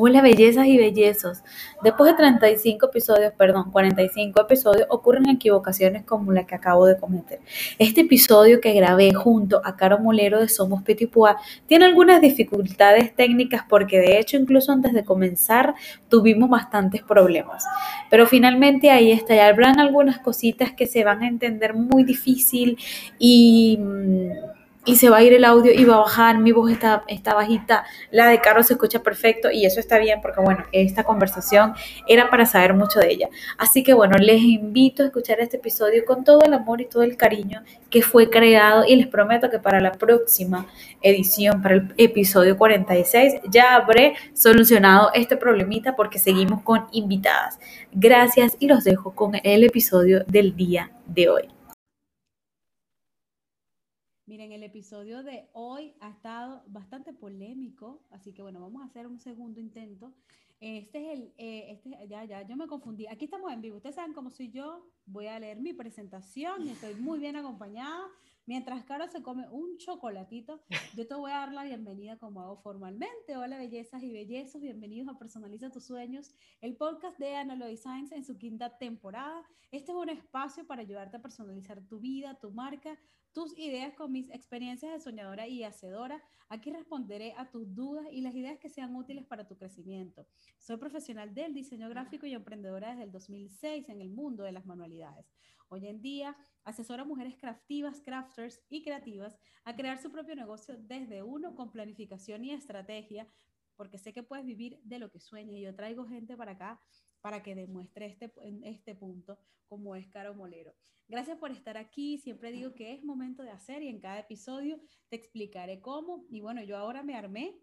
Hola bellezas y bellezos. Después de 35 episodios, perdón, 45 episodios, ocurren equivocaciones como la que acabo de cometer. Este episodio que grabé junto a Caro Molero de Somos Petit Pois tiene algunas dificultades técnicas porque de hecho incluso antes de comenzar tuvimos bastantes problemas. Pero finalmente ahí está, ya habrán algunas cositas que se van a entender muy difícil y mm, y se va a ir el audio y va a bajar, mi voz está, está bajita, la de Carlos se escucha perfecto y eso está bien porque bueno, esta conversación era para saber mucho de ella. Así que bueno, les invito a escuchar este episodio con todo el amor y todo el cariño que fue creado y les prometo que para la próxima edición, para el episodio 46, ya habré solucionado este problemita porque seguimos con invitadas. Gracias y los dejo con el episodio del día de hoy. Miren, el episodio de hoy ha estado bastante polémico, así que bueno, vamos a hacer un segundo intento. Este es el, eh, este, ya, ya, yo me confundí. Aquí estamos en vivo. Ustedes saben cómo soy yo. Voy a leer mi presentación estoy muy bien acompañada. Mientras Caro se come un chocolatito, yo te voy a dar la bienvenida como hago formalmente. Hola bellezas y bellezos, bienvenidos a Personaliza tus sueños, el podcast de Analoy Science en su quinta temporada. Este es un espacio para ayudarte a personalizar tu vida, tu marca, tus ideas con mis experiencias de soñadora y hacedora. Aquí responderé a tus dudas y las ideas que sean útiles para tu crecimiento. Soy profesional del diseño gráfico y emprendedora desde el 2006 en el mundo de las manualidades. Hoy en día asesora a mujeres craftivas, crafters y creativas a crear su propio negocio desde uno con planificación y estrategia, porque sé que puedes vivir de lo que sueñas. Y yo traigo gente para acá para que demuestre este, este punto, como es Caro Molero. Gracias por estar aquí. Siempre digo que es momento de hacer y en cada episodio te explicaré cómo. Y bueno, yo ahora me armé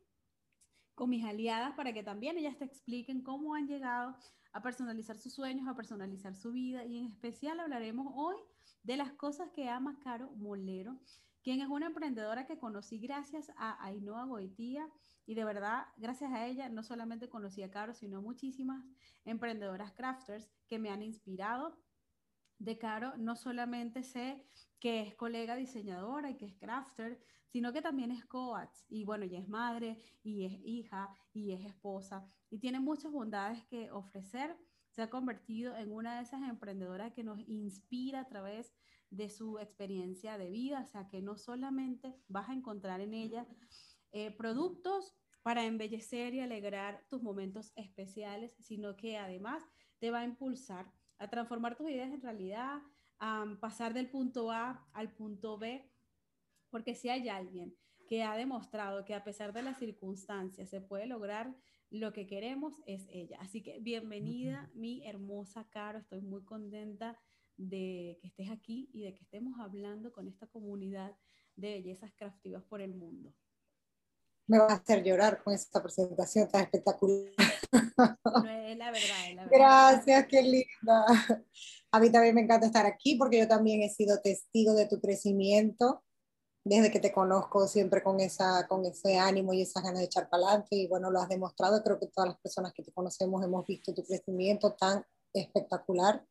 con mis aliadas para que también ellas te expliquen cómo han llegado a personalizar sus sueños, a personalizar su vida. Y en especial hablaremos hoy de las cosas que ama Caro Molero, quien es una emprendedora que conocí gracias a Ainhoa Goitía. Y de verdad, gracias a ella, no solamente conocí a Caro, sino muchísimas emprendedoras crafters que me han inspirado. De Caro, no solamente sé que es colega diseñadora y que es crafter, sino que también es coach. Y bueno, ella es madre y es hija y es esposa y tiene muchas bondades que ofrecer se ha convertido en una de esas emprendedoras que nos inspira a través de su experiencia de vida, o sea que no solamente vas a encontrar en ella eh, productos para embellecer y alegrar tus momentos especiales, sino que además te va a impulsar a transformar tus ideas en realidad, a pasar del punto A al punto B, porque si hay alguien que ha demostrado que a pesar de las circunstancias se puede lograr lo que queremos es ella. Así que bienvenida, mi hermosa Caro. Estoy muy contenta de que estés aquí y de que estemos hablando con esta comunidad de bellezas craftivas por el mundo. Me va a hacer llorar con esta presentación tan espectacular. es la verdad, es la verdad. Gracias, qué linda. A mí también me encanta estar aquí porque yo también he sido testigo de tu crecimiento desde que te conozco siempre con, esa, con ese ánimo y esas ganas de echar para adelante y bueno, lo has demostrado, creo que todas las personas que te conocemos hemos visto tu crecimiento tan espectacular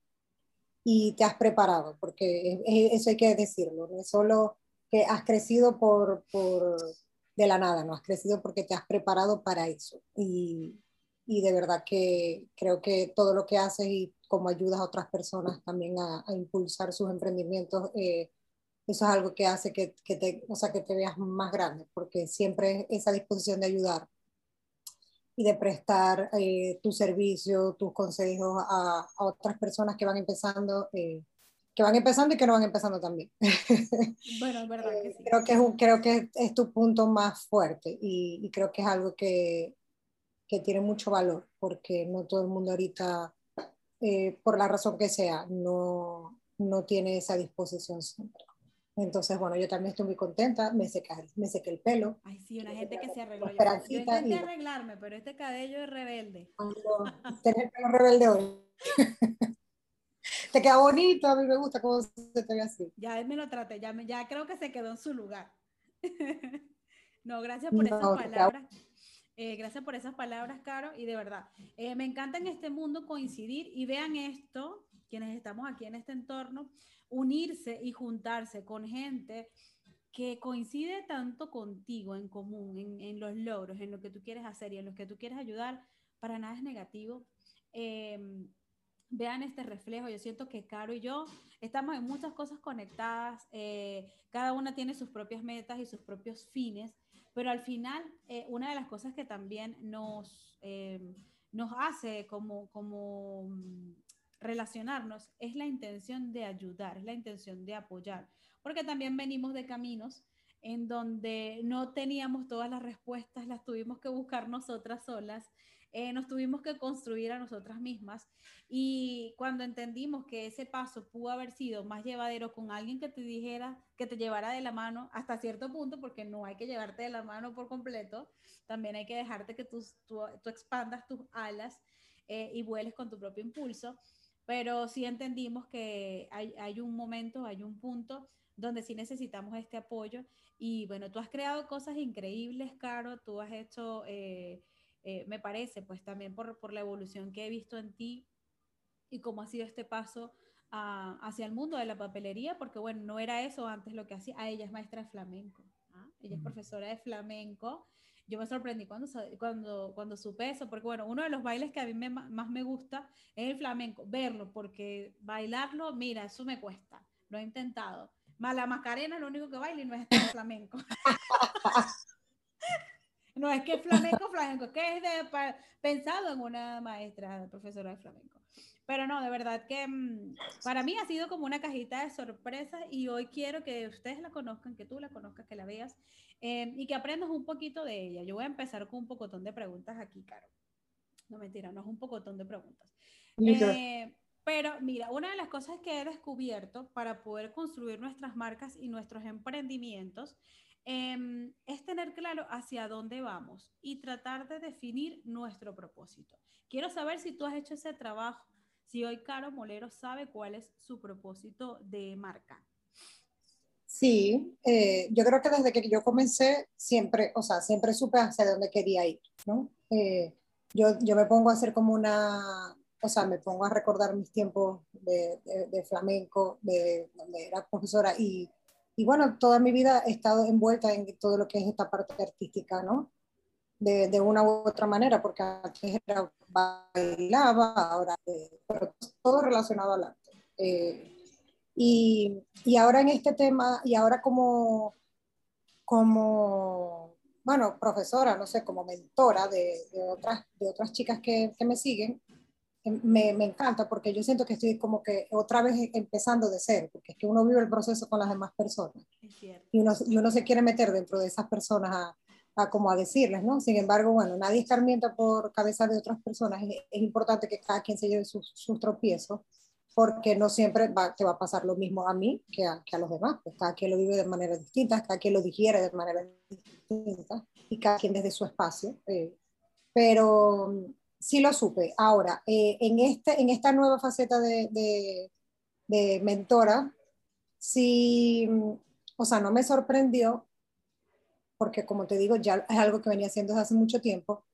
y te has preparado, porque eso hay que decirlo, no es solo que has crecido por, por de la nada, no has crecido porque te has preparado para eso. Y, y de verdad que creo que todo lo que haces y cómo ayudas a otras personas también a, impulsar sus emprendimientos eh, eso es algo que hace que, que, te, o sea, que te veas más grande, porque siempre esa disposición de ayudar y de prestar eh, tu servicio, tus consejos a, a, otras personas que van empezando, eh, que van empezando y que no van empezando también. Bueno, es verdad que sí. creo, que es un, creo que es tu punto más fuerte y, y creo que es algo que, que, tiene mucho valor, porque no todo el mundo ahorita, eh, por la razón que sea, no, no tiene esa disposición siempre. Entonces, bueno, yo también estoy muy contenta, me sequé, me sequé el pelo. Ay, sí, una gente que se arregló. Yo, yo intenté arreglarme, pero este cabello es rebelde. Tener el pelo rebelde hoy. te queda bonito, a mí me gusta cómo se te ve así. Ya me lo traté, ya, me, ya creo que se quedó en su lugar. no, gracias por esas palabras. Eh, gracias por esas palabras, Caro, y de verdad, eh, me encanta en este mundo coincidir y vean esto, quienes estamos aquí en este entorno, unirse y juntarse con gente que coincide tanto contigo en común, en, los logros, en lo que tú quieres hacer y en lo que tú quieres ayudar, para nada es negativo. Em, vean este reflejo. Yo siento que Caro y yo estamos en muchas cosas conectadas. Eh, cada una tiene sus propias metas y sus propios fines, pero al final, eh, una de las cosas que también nos, em, nos hace como, como mm, relacionarnos es la intención de ayudar, es la intención de apoyar porque también venimos de caminos en donde no teníamos todas las respuestas, las tuvimos que buscar nosotras solas, eh, nos tuvimos que construir a nosotras mismas y cuando entendimos que ese paso pudo haber sido más llevadero con alguien que te dijera, que te llevara de la mano hasta cierto punto, porque no hay que llevarte de la mano por completo, también hay que dejarte que tú, tú, expandas tus alas eh, y vueles con tu propio impulso, pero sí entendimos que hay, hay un momento, hay un punto donde sí necesitamos este apoyo. Y bueno, tú has creado cosas increíbles, Caro, tú has hecho, eh, eh, me parece, pues también por, por, la evolución que he visto en ti y cómo ha sido este paso hacia el mundo de la papelería, porque bueno, no era eso antes lo que hacía, ah, ella es maestra de flamenco, ¿ah? ella es profesora de flamenco. Yo me sorprendí cuando, cuando, cuando supe eso, porque bueno, uno de los bailes que a mí más me gusta es el flamenco, verlo, porque bailarlo, mira, eso me cuesta, lo he intentado la Macarena lo único que baila y no es flamenco. no es que es flamenco, flamenco, que es de, pensado en una maestra, profesora de flamenco. Pero no, de verdad que mm, para mí ha sido como una cajita de sorpresas y hoy quiero que ustedes la conozcan, que tú la conozcas, que la veas em, y que aprendas un poquito de ella. Yo voy a empezar con un pocotón de preguntas aquí, Caro. No mentira, no es un pocotón de preguntas. Pero mira, una de las cosas que he descubierto para poder construir nuestras marcas y nuestros emprendimientos em, es tener claro hacia dónde vamos y tratar de definir nuestro propósito. Quiero saber si tú has hecho ese trabajo, si hoy Caro Molero sabe cuál es su propósito de marca. Sí, eh, yo creo que desde que yo comencé siempre, o sea, siempre supe hacia dónde quería ir, ¿no? Eh, yo, yo me pongo a hacer como una, o sea, me pongo a recordar mis tiempos de, de, flamenco, de donde era profesora y, y, bueno, toda mi vida he estado envuelta en todo lo que es esta parte artística, ¿no? De, de una u otra manera, porque antes era bailaba, ahora, eh, pero todo relacionado al arte. Eh, y, y, ahora en este tema, y ahora como, como bueno, profesora, no sé, como mentora de, de otras, de otras chicas que, que me siguen, me, me, encanta porque yo siento que estoy como que otra vez empezando de cero, porque es que uno vive el proceso con las demás personas y uno, y uno se quiere meter dentro de esas personas a, a, como a decirles, ¿no? Sin embargo, bueno, nadie escarmienta por cabeza de otras personas, es, es importante que cada quien se lleve sus, sus tropiezos, porque no siempre va, te va a pasar lo mismo a mí que a, que a los demás, pues cada quien lo vive de manera distinta, cada quien lo digiere de manera distinta y cada quien desde su espacio. Eh, pero sí lo supe. Ahora, eh, en, este, en esta nueva faceta de, de, mentora, sí, o sea, no me sorprendió, porque como te digo, ya es algo que venía haciendo desde hace mucho tiempo,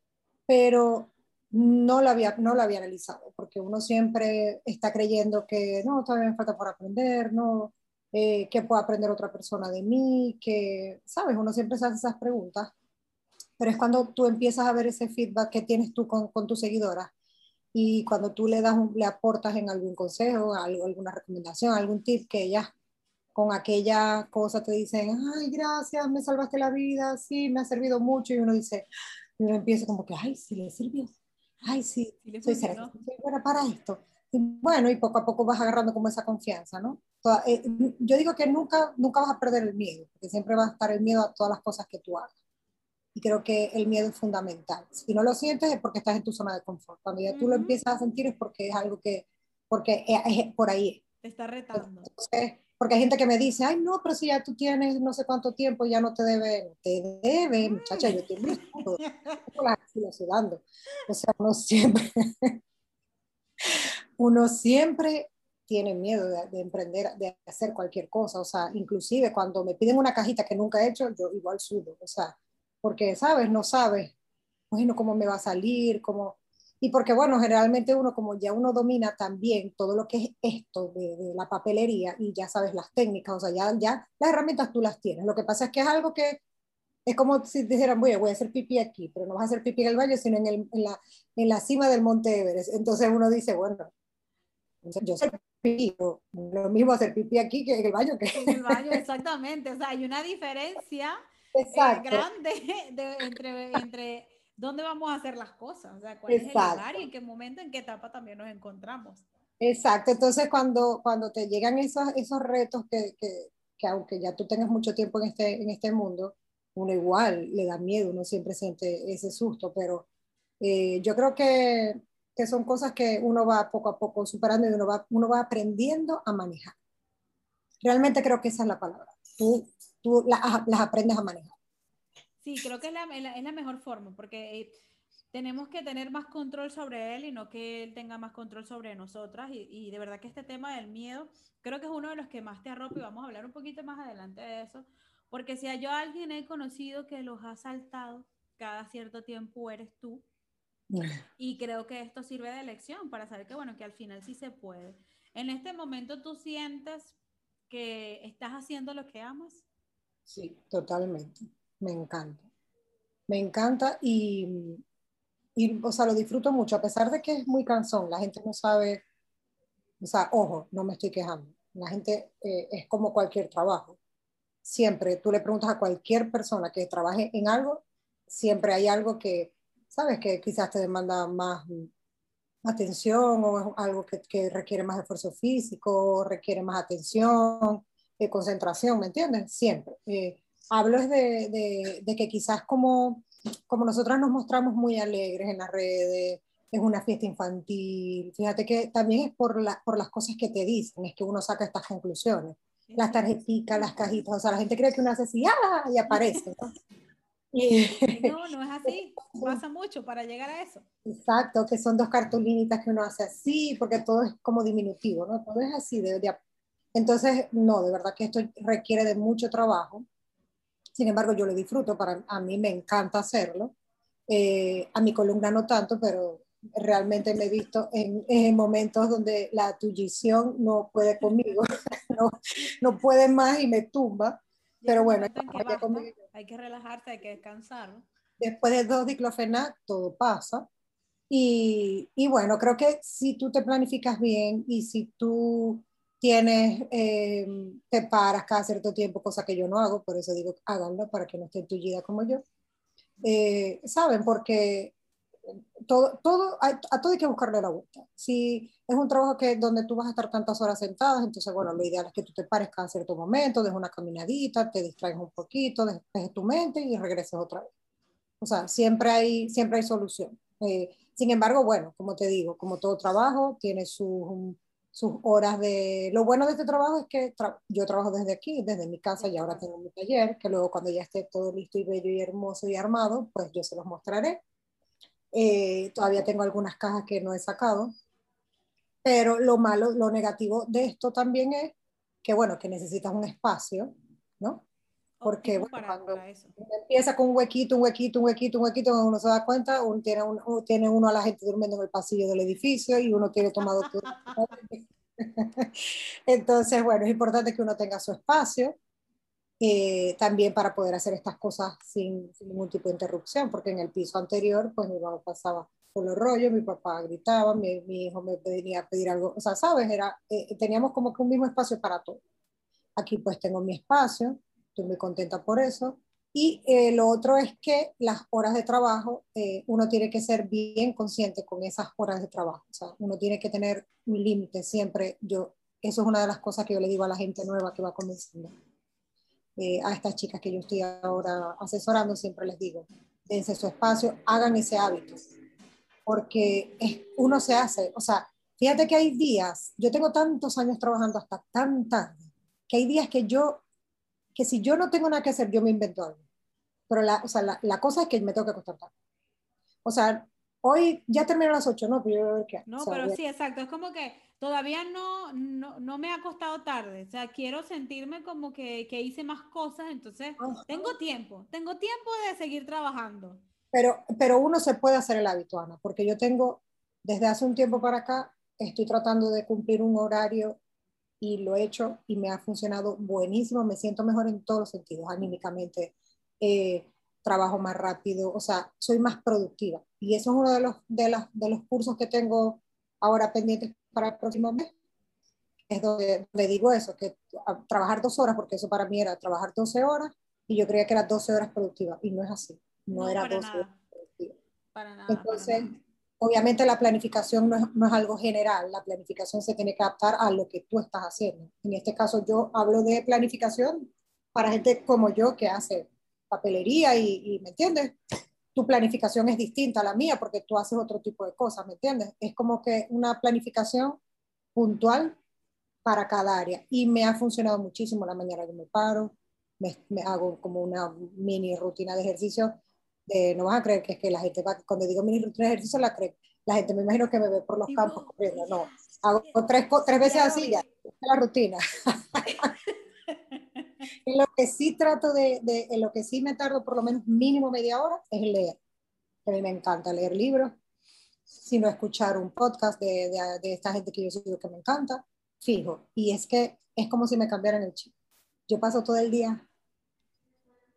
pero no lo había, no lo había analizado, porque uno siempre está creyendo que no, todavía me falta por aprender, no, eh, que pueda aprender otra persona de mí, que, ¿sabes? Uno siempre se hace esas preguntas pero es cuando tú empiezas a ver ese feedback que tienes tú con, con tus seguidoras y cuando tú le das le aportas en algún consejo, algo, alguna recomendación, algún tip que ellas con aquella cosa te dicen, ay, gracias, me salvaste la vida, sí, me ha servido mucho, y uno dice, y uno empieza como que, ay, sí le sirvió, ay, sí, soy, soy buena para esto. Y bueno, y poco a poco vas agarrando como esa confianza, ¿no? Eh, yo digo que nunca, nunca vas a perder el miedo, porque siempre va a estar el miedo a todas las cosas que tú hagas. Y creo que el miedo es fundamental. Si no lo sientes es porque estás en tu zona de confort. Cuando ya tú lo empiezas a sentir es porque es algo que, porque es, por ahí. Te está retando. porque hay gente que me dice, ay, no, pero si ya tú tienes no sé cuánto tiempo, ya no te debe, te debe, muchacha, yo te la sudando. O sea, uno siempre, uno siempre tiene miedo de, de, emprender, de hacer cualquier cosa. O sea, inclusive cuando me piden una cajita que nunca he hecho, yo igual sudo. O sea, porque, ¿sabes? No sabes, bueno, cómo me va a salir, cómo... y porque, bueno, generalmente uno, como ya uno domina también todo lo que es esto de, de, la papelería y ya sabes las técnicas, o sea, ya, ya las herramientas tú las tienes. Lo que pasa es que es algo que es como si dijeran, voy, voy a hacer pipí aquí, pero no vas a hacer pipí en el baño, sino en, el, en, la, en la cima del Monte Everest. Entonces uno dice, bueno, yo sé pipí, lo mismo hacer pipí aquí que en el baño. Que... En el baño, exactamente. O sea, hay una diferencia eh, grande de, entre, entre dónde vamos a hacer las cosas, o sea, cuál es el lugar y en qué momento, en qué etapa también nos encontramos. Exacto, entonces cuando, cuando te llegan esos, esos retos que, que, que, aunque ya tú tengas mucho tiempo en este, en este mundo, uno igual le da miedo, uno siempre siente ese susto, pero eh, yo creo que, que, son cosas que uno va poco a poco superando y uno va, uno va aprendiendo a manejar. Realmente creo que esa es la palabra. Tú, tú las, las aprendes a manejar. Sí, creo que es la, es la mejor forma, porque eh, tenemos que tener más control sobre él y no que él tenga más control sobre nosotras. Y, y, de verdad que este tema del miedo, creo que es uno de los que más te arropa y vamos a hablar un poquito más adelante de eso. Porque si yo a alguien he conocido que los ha saltado cada cierto tiempo, eres tú. Y creo que esto sirve de lección para saber que, bueno, que al final sí se puede. En este momento tú sientes que estás haciendo lo que amas. Sí, totalmente me encanta. Me encanta y, y, o sea, lo disfruto mucho, a pesar de que es muy cansón, la gente no sabe, o sea, ojo, no me estoy quejando, la gente eh, es como cualquier trabajo. Siempre, tú le preguntas a cualquier persona que trabaje en algo, siempre hay algo que, sabes, que quizás te demanda más atención o es algo que, que requiere más esfuerzo físico, requiere más atención, concentración, ¿me entiendes? Siempre. Eh, hablo de, de, que quizás como, como nosotras nos mostramos muy alegres en las redes, es una fiesta infantil, fíjate que también es por, la, por las cosas que te dicen, es que uno saca estas conclusiones. Las tarjetitas, las cajitas, o sea, la gente cree que uno hace así, ¡ah! y aparece. ¿no? no, no es así, pasa mucho para llegar a eso. Exacto, que son dos cartulinitas que uno hace así, porque todo es como diminutivo, ¿no? Todo es así. De, de, entonces, no, de verdad que esto requiere de mucho trabajo. Sin embargo, yo lo disfruto, para, a mí me encanta hacerlo. Eh, a mi columna no tanto, pero realmente me he visto en, en momentos donde la tullición no puede conmigo, no, no, puede más y me tumba. Pero bueno, que hay que relajarse, hay que descansar. Después de dos diclofenac, todo pasa. Y, y, bueno, creo que si tú te planificas bien y si tú tienes, eh, te paras cada cierto tiempo, cosa que yo no hago, por eso digo háganlo para que no estén tullida como yo. Eh, ¿Saben? Porque todo, todo, a, a, todo hay que buscarle la vuelta. Si es un trabajo que, donde tú vas a estar tantas horas sentadas, entonces, bueno, lo ideal es que tú te pares cada cierto momento, des una caminadita, te distraigas un poquito, despejes tu mente y regreses otra vez. O sea, siempre hay, siempre hay solución. Eh, sin embargo, bueno, como te digo, como todo trabajo, tiene sus sus horas de... Lo bueno de este trabajo es que yo trabajo desde aquí, desde mi casa y ahora tengo mi taller, que luego cuando ya esté todo listo y bello y hermoso y armado, pues yo se los mostraré. Eh, todavía tengo algunas cajas que no he sacado, pero lo malo, lo negativo de esto también es que, bueno, que necesitas un espacio, ¿no? Porque bueno, cuando empieza con un huequito, un huequito, un huequito, un huequito, uno se da cuenta, uno tiene, un, tiene uno a la gente durmiendo en el pasillo del edificio y uno tiene tomado todo. Entonces, bueno, es importante que uno tenga su espacio eh, también para poder hacer estas cosas sin, sin, ningún tipo de interrupción, porque en el piso anterior, pues mi mamá pasaba por los rollos, mi papá gritaba, mi, mi, hijo me venía a pedir algo, o sea, sabes, Era, eh, teníamos como que un mismo espacio para todo. Aquí pues tengo mi espacio, estoy muy contenta por eso. Y eh, lo otro es que las horas de trabajo, eh, uno tiene que ser bien consciente con esas horas de trabajo. O sea, uno tiene que tener un límite siempre. Yo, eso es una de las cosas que yo le digo a la gente nueva que va comenzando. Eh, a estas chicas que yo estoy ahora asesorando, siempre les digo, dense su espacio, hagan ese hábito. Porque es, uno se hace, o sea, fíjate que hay días, yo tengo tantos años trabajando hasta tan tarde, que hay días que yo que si yo no tengo nada que hacer, yo me invento algo. Pero la, o sea, la, la cosa es que me tengo que acostar tarde. O sea, hoy ya termino a las 8, ¿no? Pero yo voy a ver qué. No, o sea, pero sí, exacto. Es como que todavía no, no, no, me ha acostado tarde. O sea, quiero sentirme como que, que hice más cosas, entonces Ajá. tengo tiempo, tengo tiempo de seguir trabajando. Pero, pero uno se puede hacer el hábito, Ana, porque yo tengo desde hace un tiempo para acá estoy tratando de cumplir un horario y lo he hecho y me ha funcionado buenísimo, me siento mejor en todos los sentidos, anímicamente, eh, trabajo más rápido, o sea, soy más productiva. Y eso es uno de los, de, de los cursos que tengo ahora pendientes para el próximo mes. Es donde, le digo eso, que trabajar dos horas, porque eso para mí era trabajar 12 horas y yo creía que era 12 horas productivas y no es así, no, era 12 horas productivas. Para nada. Entonces, obviamente la planificación no es, algo general, la planificación se tiene que adaptar a lo que tú estás haciendo. En este caso yo hablo de planificación para gente como yo que hace papelería y, y, ¿me entiendes? Tu planificación es distinta a la mía porque tú haces otro tipo de cosas, ¿me entiendes? Es como que una planificación puntual para cada área y me ha funcionado muchísimo la mañana que me paro, me, me hago como una mini rutina de ejercicio no vas a creer que es que la gente va, cuando digo mini rutina de ejercicio, la, cree, la gente me imagino que me ve por los campos corriendo. No, hago tres, tres veces así ya, la rutina. en lo que sí trato de, de, en lo que sí me tardo por lo menos mínimo media hora es leer. A mí me encanta leer libros, sino escuchar un podcast de, de, de esta gente que yo sigo que me encanta, fijo. Y es que es como si me cambiaran el chip. Yo paso todo el día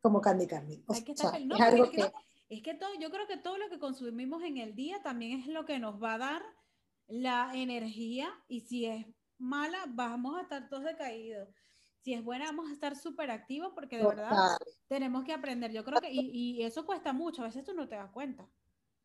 como Candy Candy. O sea, no, es algo que, que, es que todo, yo creo que todo lo que consumimos en el día también es lo que nos va a dar la energía y si es mala vamos a estar todos decaídos. Si es buena vamos a estar súper activos porque de verdad Total. tenemos que aprender. Yo creo que, y, y, eso cuesta mucho, a veces tú no te das cuenta.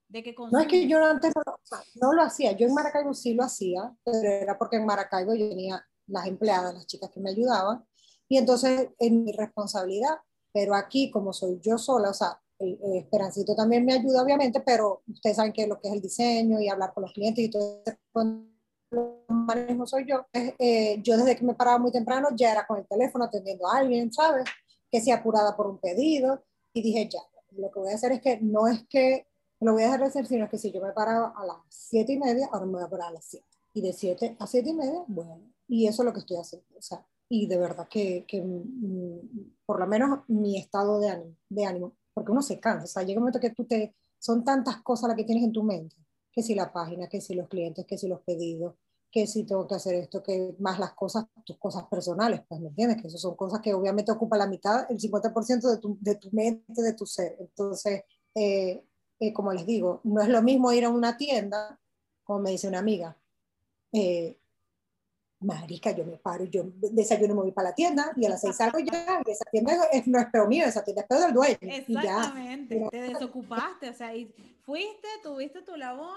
De que consumes. no es que yo antes no, o sea, no lo hacía, yo en Maracaibo sí lo hacía, pero era porque en Maracaibo yo tenía las empleadas, las chicas que me ayudaban, y entonces es mi responsabilidad pero aquí, como soy yo sola, o sea, el, el Esperancito también me ayuda, obviamente, pero ustedes saben que lo que es el diseño y hablar con los clientes y todo eso, manejo soy yo. Eh, yo desde que me paraba muy temprano ya era con el teléfono atendiendo a alguien, ¿sabes? Que se apurada por un pedido y dije, ya, lo que voy a hacer es que no es que lo voy a dejar de hacer, sino que si yo me paraba a las siete y media, ahora me voy a parar a las siete. Y de siete a siete y media, bueno, y eso es lo que estoy haciendo. O sea, y de verdad que, que mm, por lo menos mi estado de ánimo, de ánimo, porque uno se cansa, o sea, llega un momento que tú te, son tantas cosas las que tienes en tu mente, que si la página, que si los clientes, que si los pedidos, que si tengo que hacer esto, que más las cosas, tus cosas personales, pues me entiendes, que eso son cosas que obviamente ocupan la mitad, el 50% de tu, de tu mente, de tu ser. Entonces, eh, eh, como les digo, no es lo mismo ir a una tienda, como me dice una amiga, eh, marica, yo me paro, yo desayuno me voy para la tienda y a las seis salgo ya, y esa tienda es, no es mío, esa tienda es peor del dueño. Exactamente, y ya. te desocupaste, o sea, y fuiste, tuviste tu labor,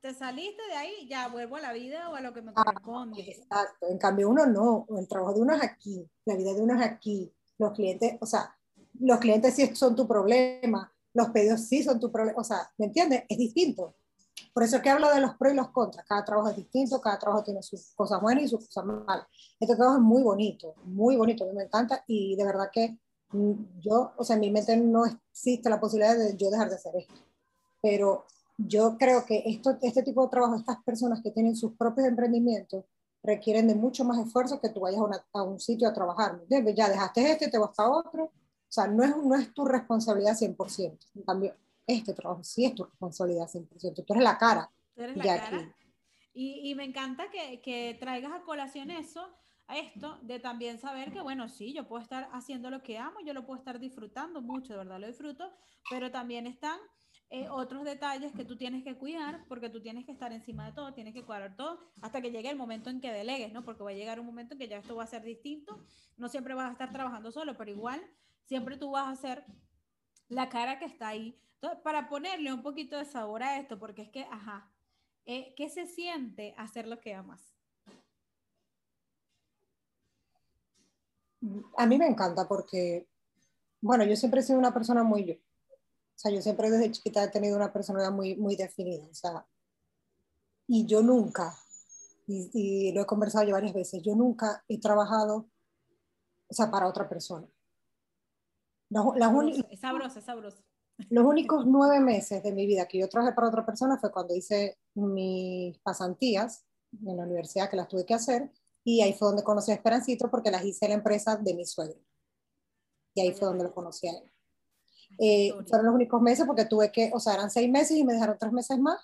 te saliste de ahí, ya vuelvo a la vida o a lo que me corresponde. Ah, exacto, en cambio uno no, el trabajo de uno es aquí, la vida de uno es aquí, los clientes, o sea, los clientes sí son tu problema, los pedidos sí son tu problema, o sea, ¿me entiendes? Es distinto. Por eso es que hablo de los pros y los contras. Cada trabajo es distinto, cada trabajo tiene sus cosas buenas y sus cosas malas. Este trabajo es muy bonito, muy bonito, me encanta y de verdad que mm, yo, o sea, en mi mente no existe la posibilidad de yo dejar de hacer esto. Pero yo creo que esto, este tipo de trabajo, estas personas que tienen sus propios emprendimientos, requieren de mucho más esfuerzo que tú vayas a, una, a un sitio a trabajar. Ya dejaste este, te vas a otro. O sea, no es, no es tu responsabilidad 100%. En cambio, este trabajo sí es tu responsabilidad 100%, tú eres la cara. Tú eres la cara. Aquí. Y, y, me encanta que, que, traigas a colación eso, a esto, de también saber que, bueno, sí, yo puedo estar haciendo lo que amo, yo lo puedo estar disfrutando mucho, de verdad lo disfruto, pero también están eh, otros detalles que tú tienes que cuidar, porque tú tienes que estar encima de todo, tienes que cuadrar todo, hasta que llegue el momento en que delegues, ¿no? Porque va a llegar un momento en que ya esto va a ser distinto, no siempre vas a estar trabajando solo, pero igual, siempre tú vas a ser la cara que está ahí entonces, para ponerle un poquito de sabor a esto, porque es que, ajá, eh, ¿qué se siente hacer lo que amas? A mí me encanta porque, bueno, yo siempre he sido una persona muy yo. O sea, yo siempre desde chiquita he tenido una personalidad muy, muy definida. O sea, y yo nunca, y, y lo he conversado yo varias veces, yo nunca he trabajado, o sea, para otra persona. Es sabroso, es sabroso. Los únicos nueve meses de mi vida que yo trabajé para otra persona fue cuando hice mis pasantías en la universidad, que las tuve que hacer, y ahí fue donde conocí a Esperancito porque las hice en la empresa de mi suegro. Y ahí fue donde lo conocí a él. Eh, fueron los únicos meses porque tuve que, o sea, eran seis meses y me dejaron tres meses más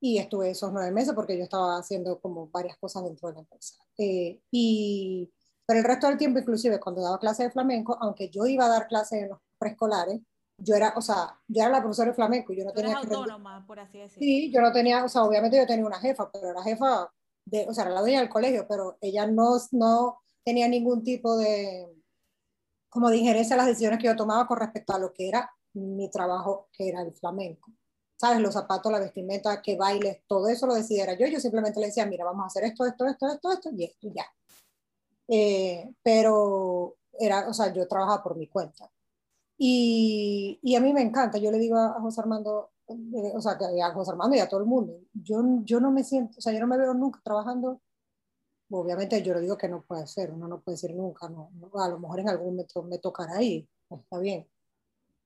y estuve esos nueve meses porque yo estaba haciendo como varias cosas dentro de la empresa. Eh, y pero el resto del tiempo, inclusive cuando daba clases de flamenco, aunque yo iba a dar clases en los preescolares, yo era, o sea, yo era la profesora de flamenco, yo no tenía autónoma, por así decirlo. Sí, yo no tenía, o sea, obviamente yo tenía una jefa, pero era jefa de, o sea, era la dueña del colegio, pero ella no, no tenía ningún tipo de, como de injerencia en las decisiones que yo tomaba con respecto a lo que era mi trabajo, que era el flamenco. ¿Sabes? Los zapatos, la vestimenta, que bailes, todo eso lo decidiera yo. Yo simplemente le decía, mira, vamos a hacer esto, esto, esto, esto, esto y esto, y ya. Eh, pero era, o sea, yo trabajaba por mi cuenta. Y, y, a mí me encanta, yo le digo a José Armando, eh, o sea, a José Armando y a todo el mundo, yo, yo no me siento, o sea, yo no me veo nunca trabajando, obviamente yo le digo que no puede ser, uno no puede decir nunca, no, a lo mejor en algún momento me tocará ahí, está bien,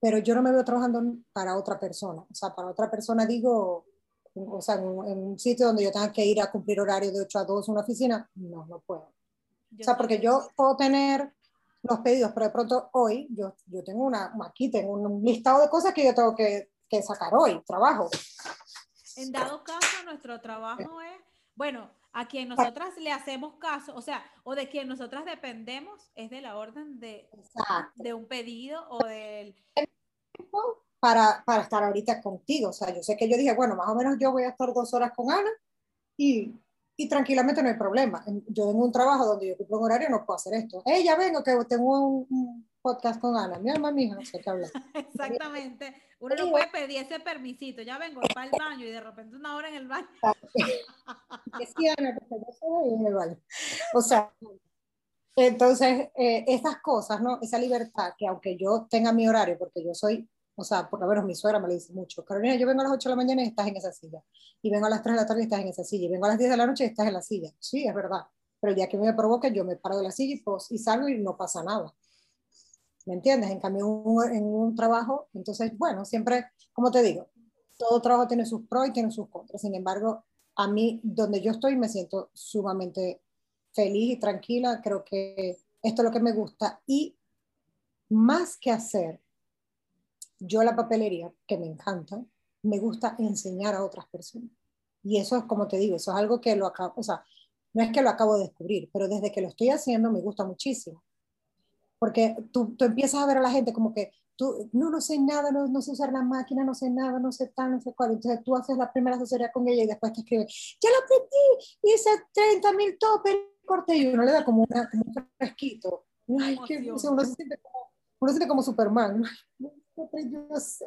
pero yo no me veo trabajando para otra persona, o sea, para otra persona digo, o sea, en, en un sitio donde yo tenga que ir a cumplir horario de 8 a 2 en una oficina, no, no puedo. O sea, porque yo puedo tener los pedidos, pero de pronto hoy yo, yo tengo una, aquí tengo un listado de cosas que yo tengo que, que sacar hoy, trabajo. En dado caso, nuestro trabajo es, bueno, a quien nosotras le hacemos caso, o sea, o de quien nosotras dependemos, es de la orden de, de un pedido o del... Para, para estar ahorita contigo, o sea, yo sé que yo dije, bueno, más o menos yo voy a estar dos horas con Ana y y tranquilamente no hay problema. Yo en un trabajo donde yo cumplo un horario no puedo hacer esto. Ella ya vengo que tengo un, podcast con Ana. Mi alma, mija, no sé qué hablar. Exactamente. Uno no puede pedir ese permisito. Ya vengo para el baño y de repente una hora en el baño. Decía Ana, que yo soy en el baño. O sea, entonces, eh, esas cosas, ¿no? Esa libertad que aunque yo tenga mi horario, porque yo soy o sea, por lo menos mi suegra me lo dice mucho. Carolina, yo vengo a las 8 de la mañana y estás en esa silla. Y vengo a las 3 de la tarde y estás en esa silla. Y vengo a las 10 de la noche y estás en la silla. Sí, es verdad. Pero el día que me provoque, yo me paro de la silla y, pues, y salgo y no pasa nada. ¿Me entiendes? En cambio, en un trabajo, entonces, bueno, siempre, como te digo, todo trabajo tiene sus pros y tiene sus contras. Sin embargo, a mí, donde yo estoy, me siento sumamente feliz y tranquila. Creo que esto es lo que me gusta. Y más que hacer yo la papelería, que me encanta, me gusta enseñar a otras personas. Y eso es como te digo, eso es algo que lo acabo, o sea, no es que lo acabo de descubrir, pero desde que lo estoy haciendo me gusta muchísimo. Porque tú, tú empiezas a ver a la gente como que tú, no, no sé nada, no, no sé usar la máquina, no sé nada, no sé tal, no sé cuál. Entonces tú haces la primera asesoría con ella y después te escribe, ya lo aprendí, hice 30 mil topes, corte y uno le da como, una, como un fresquito. Ay, que, uno, se siente como, uno se siente como Superman. Yo sé.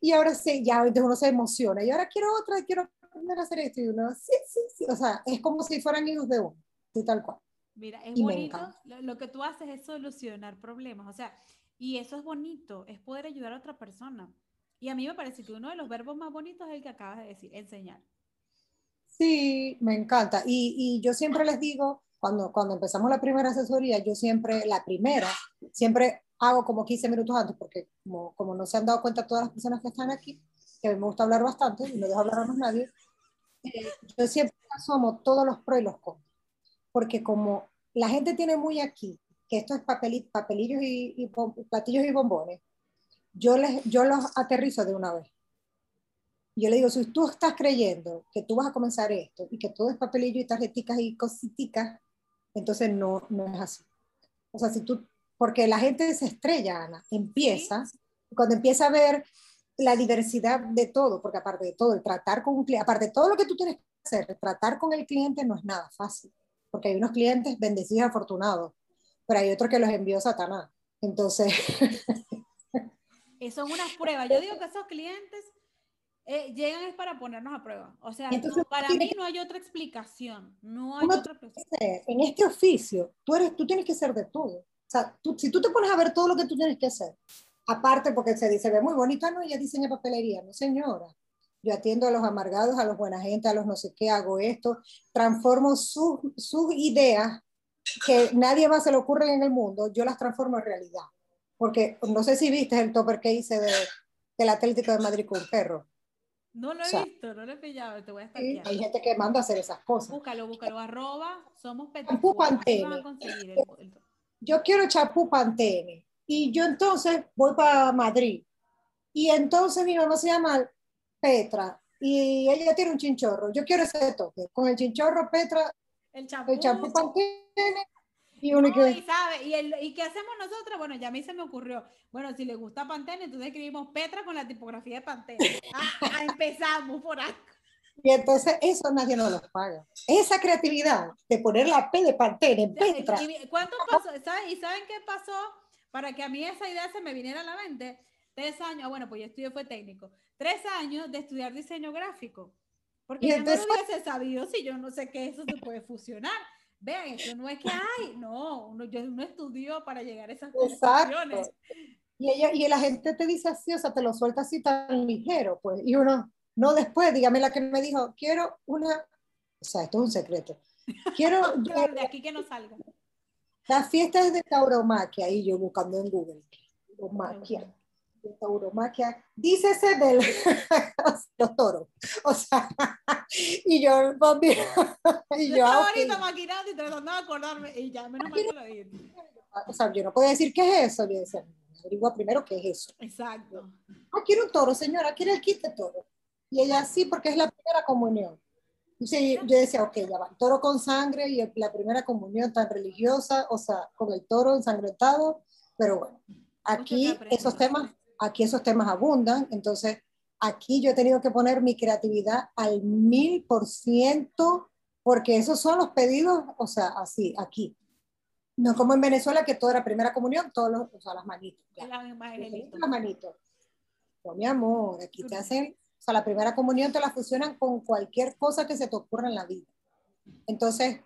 Y ahora sí, ya uno se emociona. Y ahora quiero otra, quiero aprender a hacer esto. Y uno, sí, sí, sí. O sea, es como si fueran hijos de uno, sí, tal cual. Mira, es bonito. Lo, que tú haces es solucionar problemas. O sea, y eso es bonito, es poder ayudar a otra persona. Y a mí me parece que uno de los verbos más bonitos es el que acabas de decir, enseñar. Sí, me encanta. Y, y yo siempre les digo, cuando, cuando empezamos la primera asesoría, yo siempre, la primera, siempre hago como 15 minutos antes, porque como, como no se han dado cuenta todas las personas que están aquí, que me gusta hablar bastante y no dejo hablar a más nadie, eh, yo siempre asomo todos los pros y los contras. Porque como la gente tiene muy aquí, que esto es papelillos, papelillos y, y, platillos y bombones, yo, les, yo los aterrizo de una vez. Yo le digo, si tú estás creyendo que tú vas a comenzar esto y que todo es papelillo y tarjeticas y cositas, entonces no, no es así. O sea, si tú porque la gente se estrella, Ana, empieza, cuando empieza a ver la diversidad de todo, porque aparte de todo, el tratar con un cliente, aparte de todo lo que tú tienes que hacer, tratar con el cliente no es nada fácil, porque hay unos clientes bendecidos y afortunados, pero hay otros que los envió Satanás. Entonces... Eso es una prueba. Yo digo que esos clientes eh, llegan es para ponernos a prueba. O sea, para mí no hay otra explicación. No hay otra En este oficio, tú, eres, tú tienes que ser de todo. O sea, si tú te pones a ver todo lo que tú tienes que hacer, aparte porque se dice, ve muy bonita, no, ella diseña papelería, no señora. Yo atiendo a los amargados, a los buena gente, a los no sé qué, hago esto, transformo sus, sus ideas que nadie más se le ocurre en el mundo, yo las transformo en realidad. Porque no sé si viste el topper que hice de, del Atlético de Madrid con un perro. No lo he visto, no lo he pillado, te voy a estar sí, Hay gente que manda a hacer esas cosas. Búscalo, búscalo, arroba, somos petit yo quiero chapú pantene. Y yo entonces voy para Madrid. Y entonces mi mamá se llama Petra. y ella tiene un chinchorro. Yo quiero ese toque. Con el chinchorro, Petra, El champú. el champú Pantene y No, uno y, que... sabe, y, el- ¿y qué hacemos nosotros? Bueno, ya a mí se me ocurrió. Bueno, si le gusta Pantene, entonces escribimos Petra con la tipografía de Pantene. Ah, ah, empezamos por ahí. Y entonces eso nadie nos lo paga. Esa creatividad de poner la P de Pantene en Petra. ¿Y cuánto pasó? ¿Saben? ¿Y saben qué pasó para que a mí esa idea se me viniera a la mente? Tres años, ah, bueno, pues yo estudié fue técnico. Tres años de estudiar diseño gráfico. Porque Y yo no lo entonces- hubiese sabido si yo no sé que eso se puede fusionar. Vean, eso no es que hay, no, uno, yo, uno estudió para llegar a esas conclusiones. Y, ella, y la gente te dice así, o sea, te lo suelta así tan ligero, pues. Y uno, no después, dígame la que me dijo, quiero una, o sea, esto es un secreto. Quiero de aquí que no salga. las fiestas de tauromaquia, ahí yo buscando en Google. Tauromaquia. de Tauromaquia. Dícese del los toros. O sea, y yo, papi, y Yo yo, estaba ah, ok. ahorita maquinando y tratando de acordarme y ya, menos mal que lo dije. o sea, yo no podía decir qué es eso. Yo decía, averigua primero qué es eso. Exacto. Ah, quiero un toro, señora, quiere el kit de toro. Y ella, sí, porque es la primera comunión. Sí, yo decía, ok, ya va, toro con sangre y la primera comunión tan religiosa, o sea, con el toro ensangrentado, pero bueno, aquí esos temas, aquí esos temas abundan, entonces aquí yo he tenido que poner mi creatividad al mil por ciento, porque esos son los pedidos, o sea, así, aquí. No como en Venezuela, que todo era primera comunión, todos los, o sea, las manitos. ya. Las manitos. No, mi amor, aquí te hacen, sea, la primera comunión te la fusionan con cualquier cosa que se te ocurra en la vida. Entonces,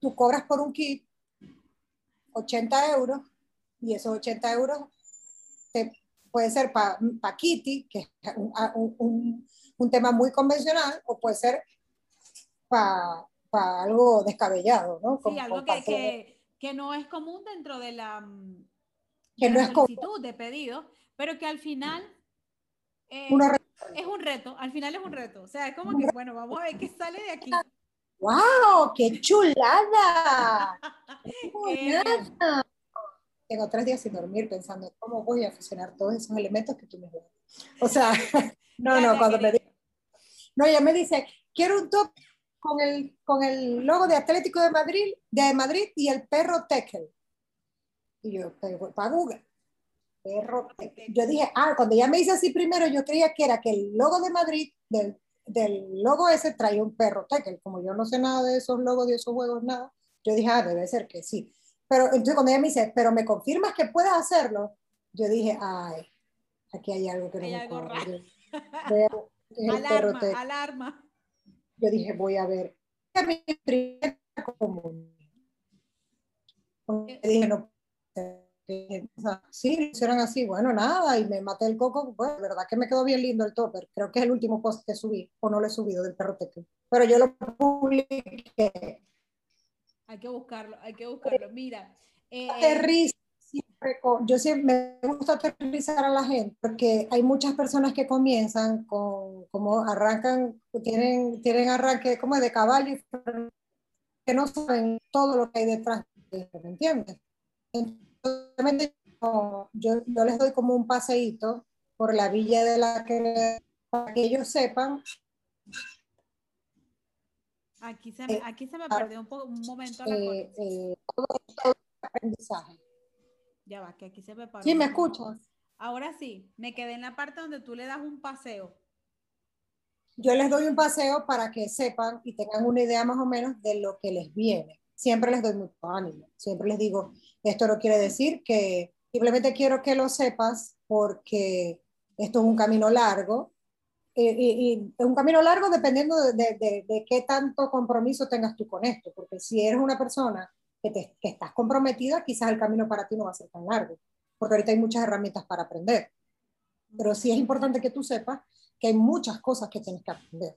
tú cobras por un kit 80 euros y esos 80 euros te, puede ser para Kitty, que es un, un- un- un tema muy convencional, o puede ser para algo descabellado, ¿no? Sí, algo que, pa' que, que no es común dentro de la, mm, Que de no la es común. solicitud de pedido, pero que al final eh, Uno es un reto, al final es un reto. O sea, es como que, bueno, vamos a ver qué sale de aquí. ¡Wow! ¡Qué chulada! Qué bien. Tengo tres días sin dormir pensando cómo voy a fusionar todos esos elementos que tú me das. O sea, no, no, cuando me dice, no, ella me dice, quiero un top con el, con el logo de Atlético de Madrid, de Madrid y el perro Tekel. Y yo, para Google. Perro. Yo dije, ah, cuando ella me dice así primero, yo creía que era que el logo de Madrid, del, del logo ese, traía un perro Tekel. Como yo no sé nada de esos logos, de esos juegos, nada, yo dije, ah, debe ser que sí. Pero entonces cuando ella me dice, pero me confirmas que puedes hacerlo, yo dije, ay, aquí hay algo que no Hay me algo raro. Veo Alarma, alarma. yo dije, voy a ver. Mi primera comunión. Porque dije, no. Eh, Sí, lo hicieron así, bueno, nada, y me maté el coco. De verdad que me quedó bien lindo el topper. Creo que es el último post que subí, o no lo he subido del perro teque. Pero yo lo publiqué. Hay que buscarlo, hay que buscarlo. Mira, eh, Aterriza siempre con- yo siempre me gusta aterrizar a la gente porque hay muchas personas que comienzan con, como arrancan, tienen, tienen arranque como de caballo que no saben todo lo que hay detrás, ¿me entiendes? Entonces, obviamente, yo, yo les doy como un paseíto por la villa de la que para que ellos sepan aquí, se me, aquí se me perdió un, po- un momento la eh, eh, todo, todo el aprendizaje. Ya va, que aquí se me paró. ¿Sí me escuchas? Ahora sí, me quedé en la parte donde tú le das un paseo. yo les doy un paseo para que sepan y tengan una idea más o menos de lo que les viene. Siempre les doy mucho ánimo, siempre les digo, esto no quiere decir que simplemente quiero que lo sepas porque esto es un camino largo eh, y, y es un camino largo dependiendo de, de- de- de qué tanto compromiso tengas tú con esto, porque si eres una persona que, te- que estás comprometida, quizás el camino para ti no va a ser tan largo, porque ahorita hay muchas herramientas para aprender. Pero sí es importante que tú sepas que hay muchas cosas que tienes que aprender.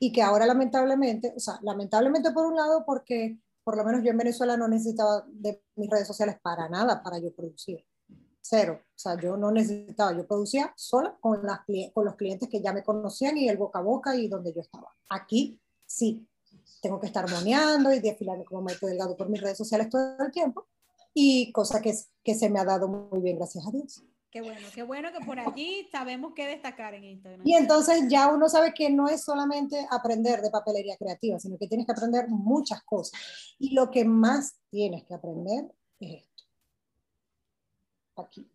Y que ahora lamentablemente, o sea, lamentablemente por un lado, porque por lo menos yo en Venezuela no necesitaba de mis redes sociales para nada para yo producir. Cero. O sea, yo no necesitaba, yo producía sola con, las, con los clientes que ya me conocían y el boca a boca y donde yo estaba. Aquí sí, tengo que estar moneando y desfilando como Maite Delgado por mis redes sociales todo el tiempo y cosa que, que se me ha dado muy bien, gracias a Dios. Qué bueno, qué bueno que por allí sabemos qué destacar en Instagram. Y entonces ya uno sabe que no es solamente aprender de papelería creativa, sino que tienes que aprender muchas cosas. Y lo que más tienes que aprender es esto. Aquí.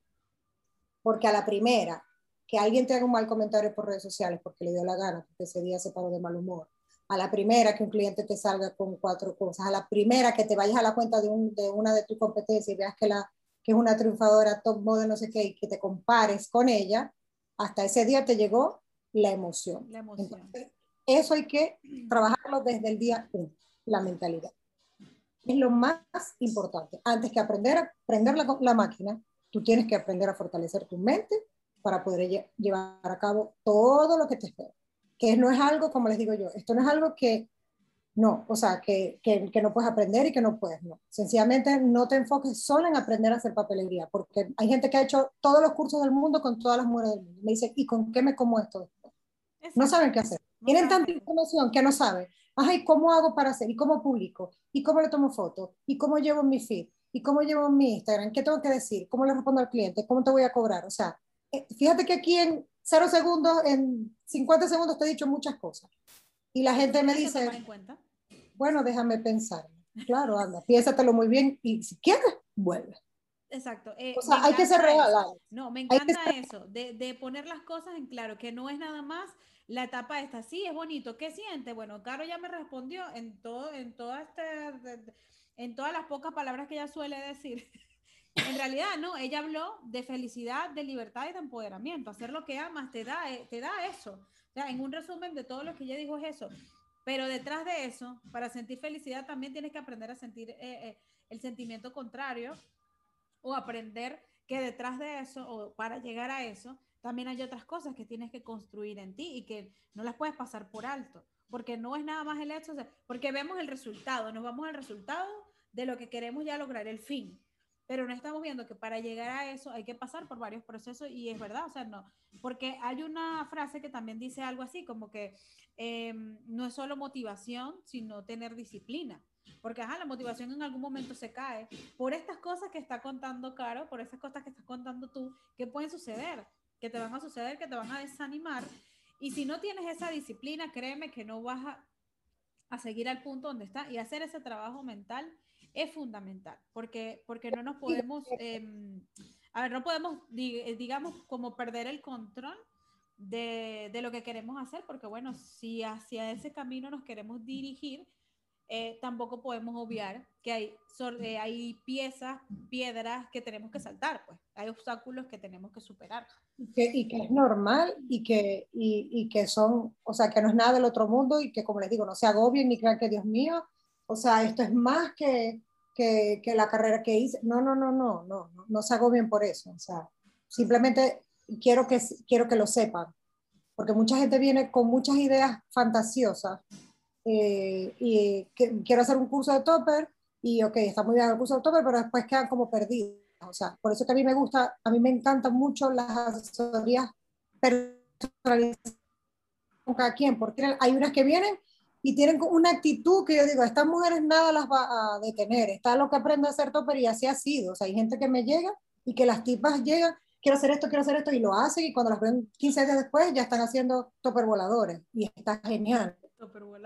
Porque a la primera, que alguien te haga un mal comentario por redes sociales porque le dio la gana, porque ese día se paró de mal humor, a la primera que un cliente te salga con cuatro cosas, a la primera que te vayas a la cuenta de, un, de una de tus competencias y veas que, la, que es una triunfadora top model, no sé qué, y que te compares con ella, hasta ese día te llegó la emoción. La emoción. Entonces, eso hay que trabajarlo desde el día uno, la mentalidad. Es lo más importante. Antes que aprender a aprender la, la máquina, tú tienes que aprender a fortalecer tu mente para poder lle llevar a cabo todo lo que te espera. Que no es algo, como les digo yo, esto no es algo que no, o sea, que, que, que, no puedes aprender y que no puedes, no. Sencillamente no te enfoques solo en aprender a hacer papelería, porque hay gente que ha hecho todos los cursos del mundo con todas las mujeres del mundo. Me dice, ¿y con qué me como esto? Exacto. No saben qué hacer. No Tienen tanta información que no saben. Ay, ¿cómo hago para hacer? ¿Y cómo publico? ¿Y cómo le tomo fotos? ¿Y cómo llevo mi feed? ¿Y cómo llevo mi Instagram? ¿Qué tengo que decir? ¿Cómo le respondo al cliente? ¿Cómo te voy a cobrar? O sea, eh, fíjate que aquí en cero segundos, en 50 segundos te he dicho muchas cosas. Y la gente me dice, bueno, déjame pensar. Claro, anda, piénsatelo muy bien y si quieres, vuelve. Exacto. Eh, o sea, hay que ser real. No, me encanta eso, de, de, poner las cosas en claro, que no es nada más la etapa esta. Sí, es bonito. ¿Qué siente? Bueno, Caro ya me respondió en todo, en toda este, en todas las pocas palabras que ella suele decir. En realidad, no, ella habló de felicidad, de libertad y de empoderamiento. Hacer lo que amas te da, eh, te da eso. Sea, en un resumen de todo lo que ella dijo es eso. Pero detrás de eso, para sentir felicidad, también tienes que aprender a sentir eh, eh, el sentimiento contrario o aprender que detrás de eso o para llegar a eso, también hay otras cosas que tienes que construir en ti y que no las puedes pasar por alto. Porque no es nada más el hecho, o sea, porque vemos el resultado, nos vamos al resultado de lo que queremos ya lograr, el fin pero no estamos viendo que para llegar a eso hay que pasar por varios procesos y es verdad, o sea, no, porque hay una frase que también dice algo así, como que eh, no es solo motivación, sino tener disciplina, porque ajá, la motivación en algún momento se cae por estas cosas que está contando Caro, por esas cosas que estás contando tú, que pueden suceder, que te van a suceder, que te van a desanimar, y si no tienes esa disciplina, créeme que no vas a, a seguir al punto donde está y hacer ese trabajo mental es fundamental, porque, porque no nos podemos, eh, a ver, no podemos, digamos, como perder el control de, de, lo que queremos hacer, porque bueno, si hacia ese camino nos queremos dirigir, eh, tampoco podemos obviar que hay, eh, hay piezas, piedras que tenemos que saltar, pues hay obstáculos que tenemos que superar. Y que, y que es normal y que, y, y, que son, o sea, que no es nada del otro mundo y que como les digo, no se agobien ni crean que Dios mío, o sea, esto es más que, que, que, la carrera que hice. No, no, no, no, no, no, no se agobien por eso. O sea, simplemente quiero que, quiero que lo sepan, porque mucha gente viene con muchas ideas fantasiosas eh, y que, quiero hacer un curso de topper y ok, está muy bien el curso de topper, pero después quedan como perdidos. O sea, por eso que a mí me gusta, a mí me encantan mucho las asesorías personalizadas con cada quien, porque hay unas que vienen y tienen una actitud que yo digo, estas mujeres nada las va a detener, está lo que aprende a hacer topper y así ha sido. O sea, hay gente que me llega y que las tipas llegan, quiero hacer esto, quiero hacer esto, y lo hacen, y cuando las ven 15 días después ya están haciendo topper voladores, y está genial.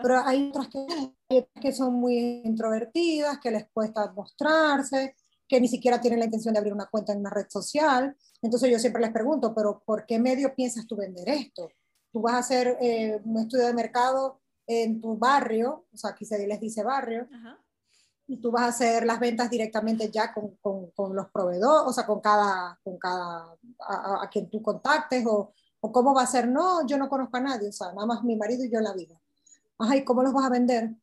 Pero hay otras que, hay otras que son muy introvertidas, que les cuesta mostrarse, que ni siquiera tienen la intención de abrir una cuenta en una red social. Entonces yo siempre les pregunto, pero ¿por qué medio piensas tú vender esto? Tú vas a hacer eh, un estudio de mercado en tu barrio, o sea, aquí se les dice barrio, Ajá. y tú vas a hacer las ventas directamente ya con, con, con los proveedores, o sea, con cada, con cada a, a, quien tú contactes, o, o cómo va a ser, no, yo no conozco a nadie, o sea, nada más mi marido y yo en la vida. Ajá, ¿y cómo los vas a vender?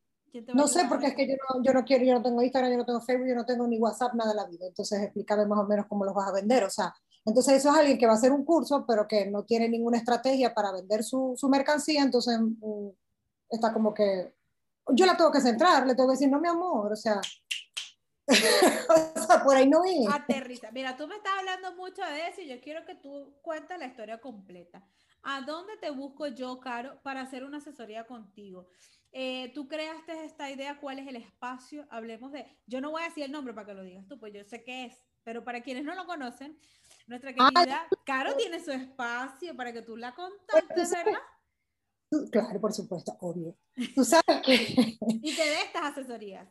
No sé, porque es que yo no, yo no quiero, yo no tengo Instagram, yo no tengo Facebook, yo no tengo ni WhatsApp, nada de la vida. Entonces, explícame más o menos cómo los vas a vender. O sea, entonces eso es alguien que va a hacer un curso, pero que no tiene ninguna estrategia para vender su, su mercancía, entonces mm, está como que, yo la tengo que centrar, le tengo que decir, no, mi amor, o sea, o sea por ahí no es. Aterriza. Mira, tú me estás hablando mucho de eso y yo quiero que tú cuentes la historia completa. ¿A dónde te busco yo, Caro, para hacer una asesoría contigo? Eh, tú creaste esta idea, ¿cuál es el espacio? Hablemos de, yo no voy a decir el nombre para que lo digas tú, pues yo sé qué es, pero para quienes no lo conocen, nuestra querida Caro tiene su espacio para que tú la contactes, sabes- ¿verdad? Tú- Claro, por supuesto, obvio. Tú sabes que, Y te dé estas asesorías.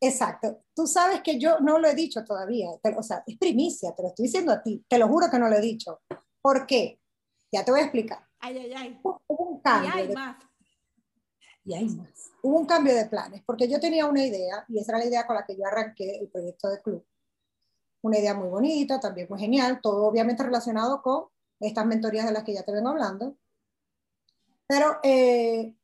exacto, tú sabes que yo no lo he dicho todavía, o sea, es primicia, te lo estoy diciendo a ti, te lo juro que no lo he dicho. ¿Por qué? Ya te voy a explicar. Ay, ay, ay. Hubo un Y cambio. hay de- más. y hay más. Hubo un cambio de planes, porque yo tenía una idea, y esa era la idea con la que yo arranqué el proyecto de club. Una idea muy bonita, también muy genial, todo obviamente relacionado con estas mentorías de las que ya te vengo hablando. Pero eh,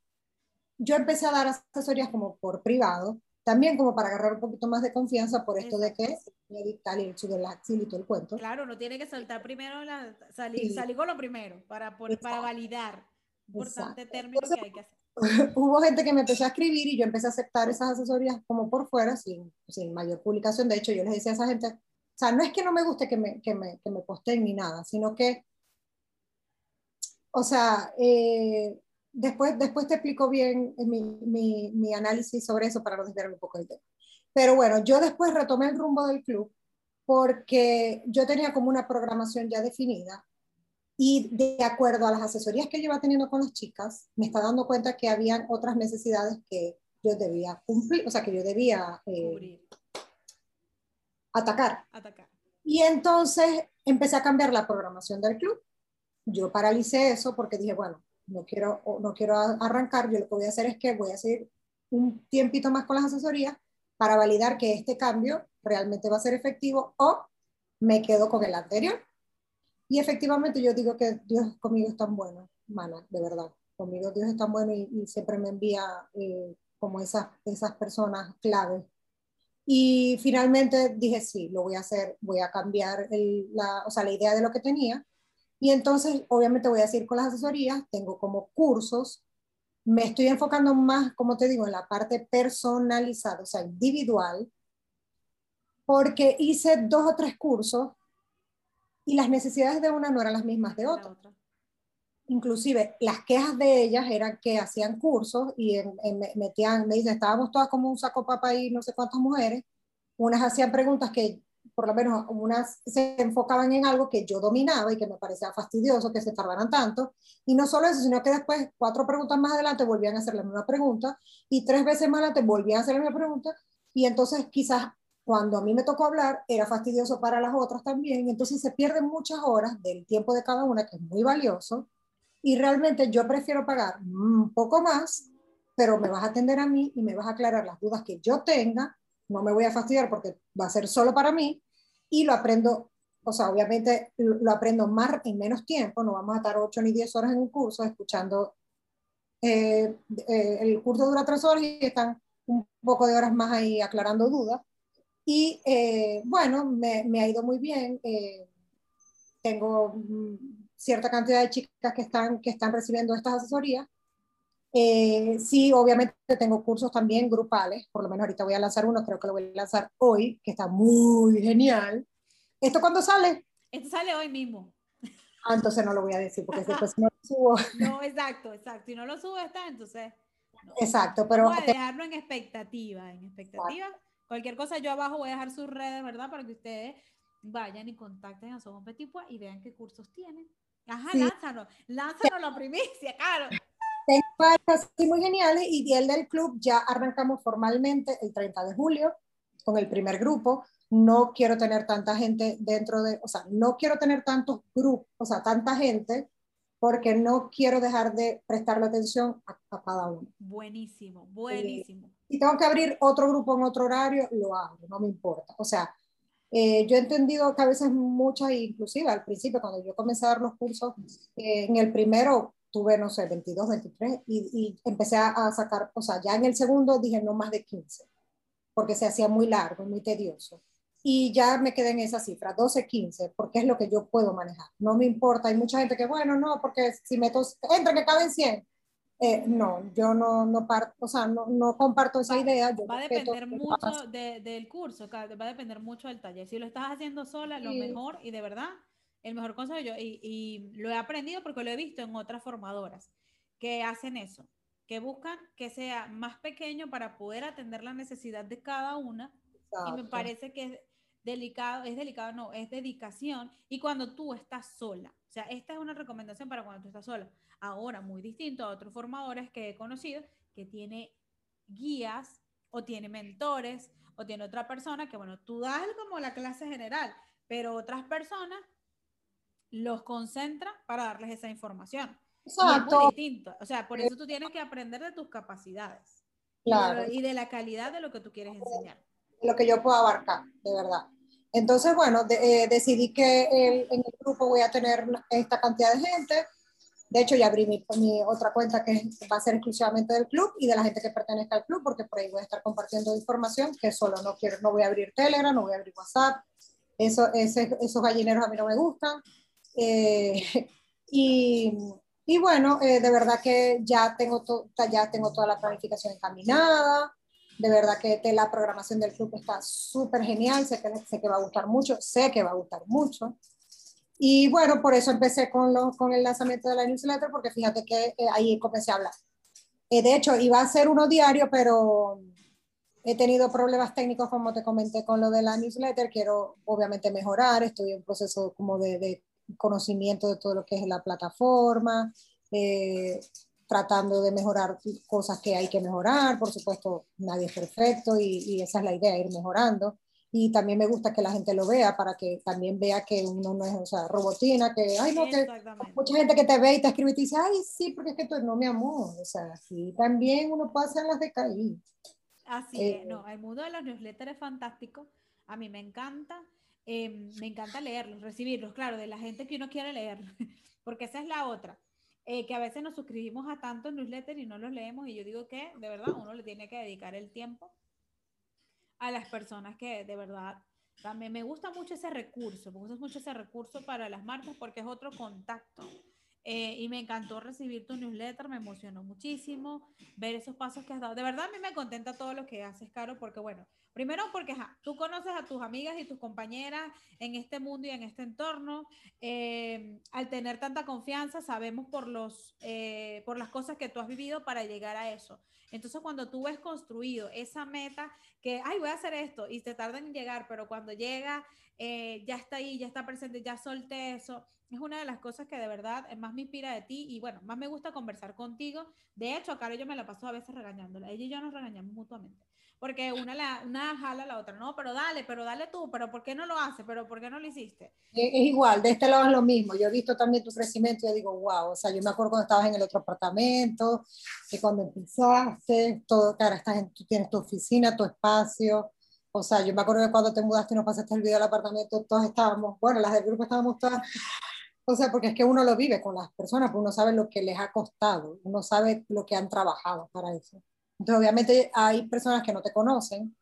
yo empecé a dar asesorías como por privado, también como para agarrar un poquito más de confianza por esto de que me dictar y el sugarlaxil y todo el cuento. Claro, no tiene que soltar primero, la, salir, Sí. salir con lo primero para, por- para validar. Importante Exacto. término Entonces, que hay que hacer. hubo gente que me empezó a escribir y yo empecé a aceptar esas asesorías como por fuera, sin, sin mayor publicación. De hecho, yo les decía a esa gente, o sea, no es que no me guste que me, que me, que me posteen ni nada, sino que, o sea, eh, después, después te explico bien mi, mi, mi análisis sobre eso para no desviarme un poco del tema. Pero bueno, yo después retomé el rumbo del club porque yo tenía como una programación ya definida y de acuerdo a las asesorías que yo iba teniendo con las chicas, me está dando cuenta que habían otras necesidades que yo debía cumplir, o sea, que yo debía eh, atacar. atacar. Y entonces empecé a cambiar la programación del club. Yo paralicé eso porque dije, bueno, no quiero, no quiero arrancar, yo lo que voy a hacer es que voy a seguir un tiempito más con las asesorías para validar que este cambio realmente va a ser efectivo o me quedo con el anterior. Y efectivamente yo digo que Dios conmigo es tan bueno, mana, de verdad. Conmigo Dios es tan bueno y, siempre me envía eh, como esas, esas personas claves. Y finalmente dije, sí, lo voy a hacer, voy a cambiar el, la, o sea, la idea de lo que tenía. Y entonces, obviamente, voy a seguir con las asesorías, tengo como cursos, me estoy enfocando más, como te digo, en la parte personalizada, o sea, individual, porque hice dos o tres cursos y las necesidades de una no eran las mismas de otra. otra. Inclusive las quejas de ellas eran que hacían cursos y en- en- me- metían, me dicen, estábamos todas como un saco papa y no sé cuántas mujeres, unas hacían preguntas que por lo menos unas se enfocaban en algo que yo dominaba y que me parecía fastidioso que se tardaran tanto. Y no solo eso, sino que después, cuatro preguntas más adelante, volvían a hacer la misma pregunta y tres veces más adelante volvían a hacer la misma pregunta. Y entonces quizás cuando a mí me tocó hablar era fastidioso para las otras también. Entonces se pierden muchas horas del tiempo de cada una, que es muy valioso. Y realmente yo prefiero pagar un poco más, pero me vas a atender a mí y me vas a aclarar las dudas que yo tenga. No me voy a fastidiar porque va a ser solo para mí y lo aprendo, o sea, obviamente lo, aprendo más en menos tiempo. No vamos a estar 8 ni 10 horas en un curso escuchando. eh, eh, el curso dura 3 horas y están un poco de horas más ahí aclarando dudas. Y eh, bueno, me, me ha ido muy bien. eh, tengo mm, cierta cantidad de chicas que están, que están recibiendo estas asesorías. Eh, sí, obviamente tengo cursos también grupales, por lo menos ahorita voy a lanzar uno, creo que lo voy a lanzar hoy, que está muy genial. ¿Esto cuándo sale? Esto sale hoy mismo. Ah, entonces no lo voy a decir, porque después no lo subo. No, exacto, exacto. Si no lo sube, está, entonces. no. Exacto, pero Vamos a dejarlo en expectativa, en expectativa. Cualquier cosa yo abajo voy a dejar sus redes, ¿verdad? Para que ustedes vayan y contacten a Somos Petit Pois y vean qué cursos tienen. Ajá, Sí. lánzanos, lánzanos la primicia, claro. Así muy geniales y el del club ya arrancamos formalmente el 30 de julio con el primer grupo. No quiero tener tanta gente dentro de, o sea, no quiero tener tantos grupos, o sea, tanta gente, porque no quiero dejar de prestarle atención a, a cada uno. Buenísimo, buenísimo. Si tengo que abrir otro grupo en otro horario, lo abro, no me importa. O sea, eh, yo he entendido que a veces muchas, inclusive al principio, cuando yo comencé a dar los cursos, eh, en el primero tuve, no sé, 22, 23, y, y empecé a, sacar, o sea, ya en el segundo dije no más de 15, porque se hacía muy largo, muy tedioso. Y ya me quedé en esa cifra, 12, 15, porque es lo que yo puedo manejar. No me importa, hay mucha gente que, bueno, no, porque si meto, entra que caben 100. Eh, no, yo no, no, parto, o sea, no, no comparto esa idea. Yo Va a depender mucho de- del curso, va a depender mucho del taller. Si lo estás haciendo sola, lo Sí. mejor y de verdad, el mejor consejo yo, y, y lo he aprendido porque lo he visto en otras formadoras que hacen eso, que buscan que sea más pequeño para poder atender la necesidad de cada una. Y me parece que delicado, es delicado, no, es dedicación y cuando tú estás sola. O sea, esta es una recomendación para cuando tú estás sola. Ahora, muy distinto a otros formadores que he conocido, que tiene guías o tiene mentores o tiene otra persona que, bueno, tú das como la clase general, pero otras personas los concentran para darles esa información. Exacto. es muy distinto. O sea, por eso tú tienes que aprender de tus capacidades. Claro. Y de, la calidad de lo que tú quieres enseñar. Lo que yo puedo abarcar, de verdad. Entonces, bueno, eh, decidí que en el grupo voy a tener esta cantidad de gente. De hecho, ya abrí mi, otra cuenta que va a ser exclusivamente del club y de la gente que pertenezca al club, porque por ahí voy a estar compartiendo información que solo no quiero, no voy a abrir Telegram, no voy a abrir WhatsApp. Eso, esos gallineros a mí no me gustan. Eh, y, y, bueno, eh, de verdad que ya tengo, ya tengo toda la planificación encaminada de verdad que la programación del club está súper genial, sé que, sé que va a gustar mucho, sé que va a gustar mucho. Y bueno, por eso empecé con, lo, con el lanzamiento de la newsletter, porque fíjate que eh, ahí comencé a hablar. Eh, de hecho, iba a ser uno diario, pero he tenido problemas técnicos, como te comenté, con lo de la newsletter. Quiero, obviamente, mejorar. Estoy en proceso como de, de conocimiento de todo lo que es la plataforma. Eh, tratando de mejorar cosas que hay que mejorar. Por supuesto, nadie es perfecto y, esa es la idea, ir mejorando. Y también me gusta que la gente lo vea para que también vea que uno no es, o sea, robotina, que, ay, no, que mucha gente que te ve y te escribe y te dice, ay, sí, porque es que tú no, mi amor. O sea, sí, también uno puede hacer las de caí. Así es, eh, no, el mundo de los newsletters es fantástico. A mí me encanta. Em, me encanta leerlos, recibirlos, claro, de la gente que uno quiere leer, porque esa es la otra. Eh, que a veces nos suscribimos a tantos newsletters y no los leemos y yo digo que de verdad uno le tiene que dedicar el tiempo a las personas que de verdad también me gusta mucho ese recurso, me gusta mucho ese recurso para las marcas porque es otro contacto. Eh, y me encantó recibir tu newsletter, me emocionó muchísimo ver esos pasos que has dado. De verdad, a mí me contenta todo lo que haces, Caro, porque bueno, primero porque tú conoces a tus amigas y tus compañeras en este mundo y en este entorno. Eh, al tener tanta confianza, sabemos por, los, eh, por las cosas que tú has vivido para llegar a eso. Entonces, cuando tú ves construido esa meta, que, ay, voy a hacer esto, y te tarda en llegar, pero cuando llega, ya está ahí, ya está presente, ya solté eso es una de las cosas que de verdad más me inspira de ti y bueno, más me gusta conversar contigo. De hecho, a Caro yo me la paso a veces regañándola. Ella y yo nos regañamos mutuamente. Porque una, la, una jala a la otra, no, pero dale, pero dale tú, pero ¿por qué no lo haces? ¿Pero por qué no lo hiciste? Es, igual, de este lado es lo mismo. Yo he visto también tu crecimiento y yo digo, wow, o sea, yo me acuerdo cuando estabas en el otro apartamento, que cuando empezaste, todo, cara, estás en, tú tienes tu oficina, tu espacio. O sea, yo me acuerdo que cuando te mudaste y nos pasaste el video del apartamento, todos estábamos, bueno, las del grupo estábamos todas o sea, porque es que uno lo vive con las personas, pues uno sabe lo que les ha costado, uno sabe lo que han trabajado para eso. Entonces, obviamente hay personas que no te conocen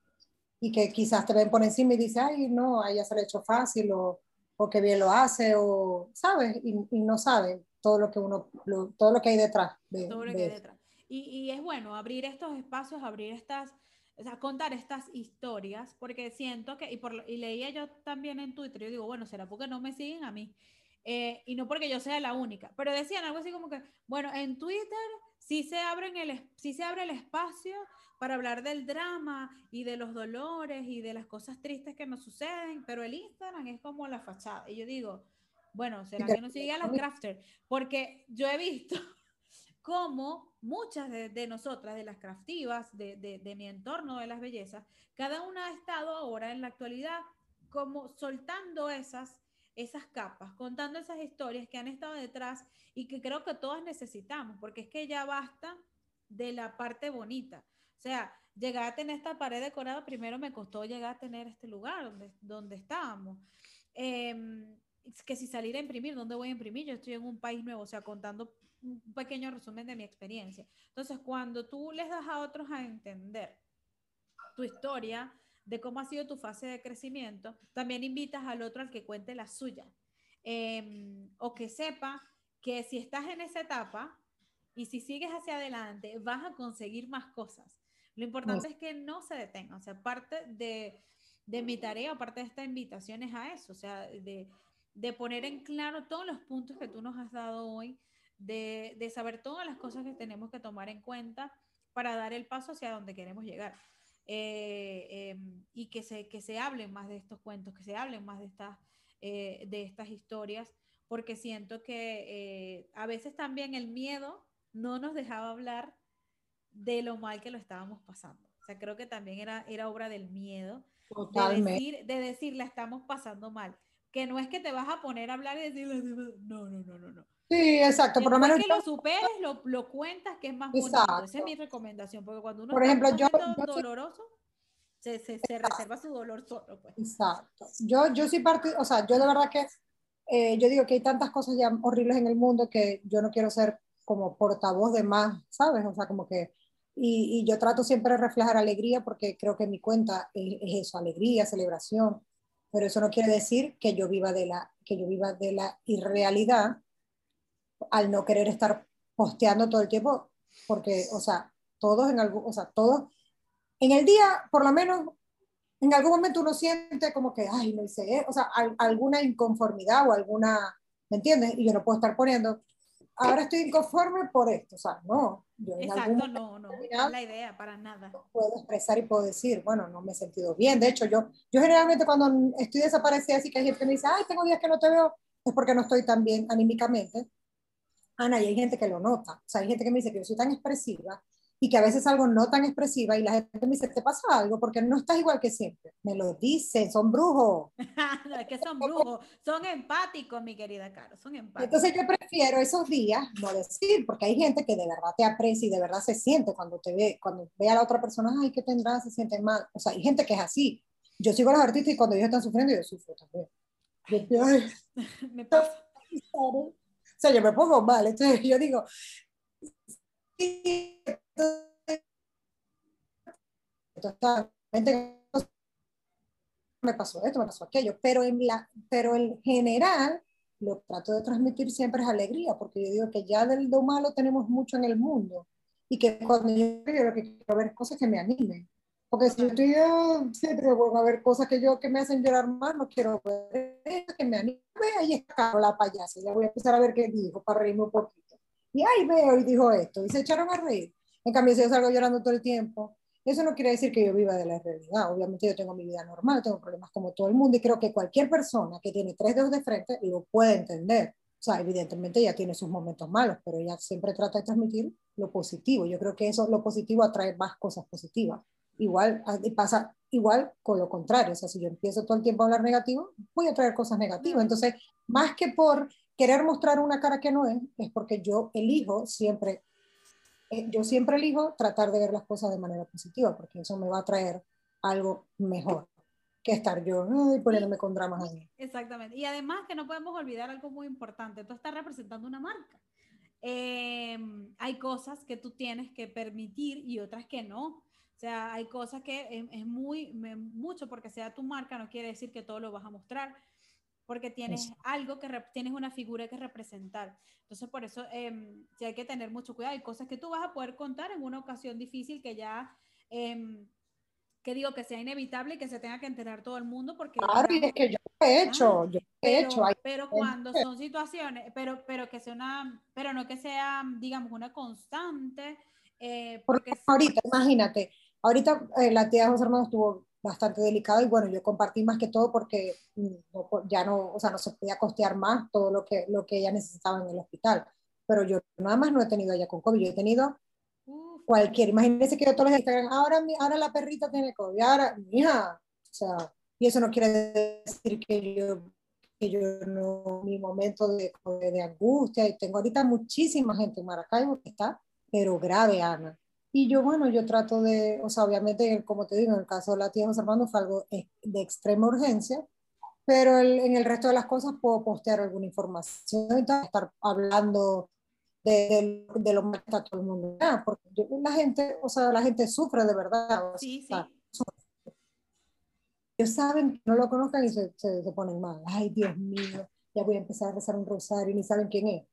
y que quizás te ven por encima y dicen, ay, no, a ella se le ha hecho fácil o, o que bien lo hace o, ¿sabes? Y, y, no saben todo lo que uno, todo lo que hay detrás. De, todo lo que hay detrás. Y, y, es bueno abrir estos espacios, abrir estas, o sea, contar estas historias, porque siento que, y, por, y leía yo también en Twitter, yo digo, bueno, ¿será porque no me siguen a mí? Eh, y no porque yo sea la única, pero decían algo así como que, bueno, en Twitter sí se, abren el, sí se abre el espacio para hablar del drama y de los dolores y de las cosas tristes que nos suceden, pero el Instagram es como la fachada. Y yo digo, bueno, ¿será que no sigue a las crafters? Porque yo he visto como muchas de, nosotras, de las craftivas, de, de, de mi entorno de las bellezas, cada una ha estado ahora en la actualidad como soltando esas esas capas, contando esas historias que han estado detrás y que creo que todas necesitamos, porque es que ya basta de la parte bonita. O sea, llegar a tener esta pared decorada, primero me costó llegar a tener este lugar donde, donde estábamos. Em, que si salir a imprimir, ¿dónde voy a imprimir? Yo estoy en un país nuevo, o sea, contando un pequeño resumen de mi experiencia. Entonces, cuando tú les das a otros a entender tu historia, de cómo ha sido tu fase de crecimiento, también invitas al otro al que cuente la suya. Em, o que sepa que si estás en esa etapa y si sigues hacia adelante, vas a conseguir más cosas. Lo importante es que no se detenga. O sea, parte de, de mi tarea parte de esta invitación es a eso, o sea, de, de, poner en claro todos los puntos que tú nos has dado hoy, de, de saber todas las cosas que tenemos que tomar en cuenta para dar el paso hacia donde queremos llegar. Eh, em, y que se, que se hablen más de estos cuentos, que se hablen más de estas, eh, de estas historias, porque siento que eh, a veces también el miedo no nos dejaba hablar de lo mal que lo estábamos pasando. O sea, creo que también era, era obra del miedo, de decir, de decir, la estamos pasando mal. Que no es que te vas a poner a hablar y decir, no, no, no, no, no. Sí, exacto. Por lo menos que lo superes, lo, lo, cuentas, que es más bonito. Esa es mi recomendación, porque cuando uno por ejemplo, yo, doloroso, se, se, se, reserva su dolor solo. Pues. Exacto. Yo, yo sí partí, o sea, yo de verdad que, eh, yo digo que hay tantas cosas ya horribles en el mundo que yo no quiero ser como portavoz de más, ¿sabes? O sea, como que y, y, yo trato siempre de reflejar alegría porque creo que mi cuenta es, es, eso, alegría, celebración, pero eso no quiere decir que yo viva de la, que yo viva de la irrealidad al no querer estar posteando todo el tiempo, porque, o sea, todos en algún, o sea, todos, en el día, por lo menos, en algún momento uno siente como que, ay, no hice, o sea, al, alguna inconformidad o alguna, ¿me entiendes? Y yo no puedo estar poniendo, ahora estoy inconforme por esto, o sea, no. Yo en Exacto, no, no, no es la idea, para nada. Puedo expresar y puedo decir, bueno, no me he sentido bien. De hecho, yo, yo generalmente cuando estoy desaparecida, así que hay gente que me dice, ay, tengo días que no te veo, es porque no estoy tan bien anímicamente. Ana, y hay gente que lo nota. O sea, hay gente que me dice que yo soy tan expresiva y que a veces algo no tan expresiva y la gente me dice, ¿te pasa algo? Porque no estás igual que siempre. Me lo dicen, son brujos. no, es que son brujos, son empáticos, mi querida Caro, son empáticos. Entonces yo prefiero esos días no decir, porque hay gente que de verdad te aprecia y de verdad se siente cuando te ve, cuando ve a la otra persona, ay, ¿qué tendrá? Se siente mal. O sea, hay gente que es así. Yo sigo a los artistas y cuando ellos están sufriendo, yo sufro también. Yo, ay, me pasa. Sea, yo me pongo mal. Entonces yo digo, me pasó esto, me pasó aquello, pero en, la, pero en general lo que trato de transmitir siempre es alegría, porque yo digo que ya del lo malo tenemos mucho en el mundo y que cuando yo, yo lo que quiero ver cosas que me animen. Porque si yo estoy siempre voy a ver cosas que yo que me hacen llorar más, no quiero ver que me animen. Ahí está la payasa, ya voy a empezar a ver qué dijo para reírme un poquito. Y ahí veo y dijo esto, y se echaron a reír. En cambio, si yo salgo llorando todo el tiempo, eso no quiere decir que yo viva de la realidad. Obviamente yo tengo mi vida normal, tengo problemas como todo el mundo y creo que cualquier persona que tiene tres dedos de frente lo puede entender. O sea, evidentemente ella tiene sus momentos malos, pero ella siempre trata de transmitir lo positivo. Yo creo que eso, lo positivo atrae más cosas positivas. Igual ah, pasa igual con lo contrario. O sea, si yo empiezo todo el tiempo a hablar negativo, voy a traer cosas negativas. Entonces, más que por querer mostrar una cara que no es, es porque yo elijo siempre eh, yo siempre elijo tratar de ver las cosas de manera positiva, porque eso me va a traer algo mejor que estar yo poniéndome con dramas ahí. Exactamente. Y además que no podemos olvidar algo muy importante, tú estás representando una marca. Em, hay cosas que tú tienes que permitir y otras que no. O sea, hay cosas que es, muy, mucho porque sea tu marca, no quiere decir que todo lo vas a mostrar porque tienes algo que tienes una figura que representar. Entonces, por eso eh, sí hay que tener mucho cuidado. Hay cosas que tú vas a poder contar en una ocasión difícil que ya, eh, que digo, que sea inevitable y que se tenga que enterar todo el mundo. Porque, claro, es que yo lo he hecho, yo lo he pero, hecho. Pero cuando son situaciones, pero, pero que sea una, pero no que sea, digamos, una constante. Eh, porque, porque ahorita, imagínate, ahorita eh, la tía José Hermano estuvo bastante delicado y bueno, yo compartí más que todo porque mm, ya no, o sea, no se podía costear más todo lo que, lo que ella necesitaba en el hospital. Pero yo nada más no he tenido ella con COVID, yo he tenido cualquier, imagínense que yo todos los Instagram, ahora, ahora la perrita tiene COVID, ahora, mija, o sea, y eso no quiere decir que yo, que yo no, mi momento de, de angustia, y tengo ahorita muchísima gente en Maracaibo que está, pero grave, Ana, y yo, bueno, yo trato de, o sea, obviamente, como te digo, en el caso de la tía José Armando fue algo de extrema urgencia, pero el, en el resto de las cosas puedo postear alguna información y estar hablando de, de, de, lo mal que está todo el mundo. Porque la gente, o sea, la gente sufre de verdad. Sí, sí. ellos saben que no lo conozcan y se, se, se, ponen mal. Ay, Dios mío, ya voy a empezar a rezar un rosario y ni saben quién es.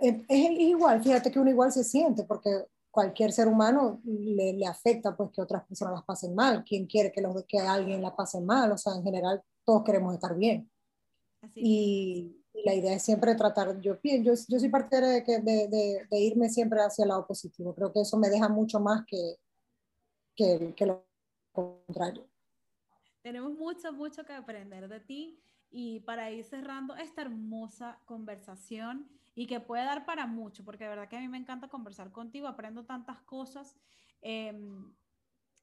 Es, es igual, fíjate que uno igual se siente, porque cualquier ser humano le, le, afecta pues que otras personas las pasen mal. ¿Quién quiere que, los, que alguien la pase mal? O sea, en general todos queremos estar bien. Y, y, la idea es siempre tratar, yo, yo, yo soy partidaria de, que, de, de, de, irme siempre hacia el lado positivo. Creo que eso me deja mucho más que, que, que lo contrario. Tenemos mucho, mucho que aprender de ti y para ir cerrando esta hermosa conversación y que puede dar para mucho, porque de verdad que a mí me encanta conversar contigo, aprendo tantas cosas em,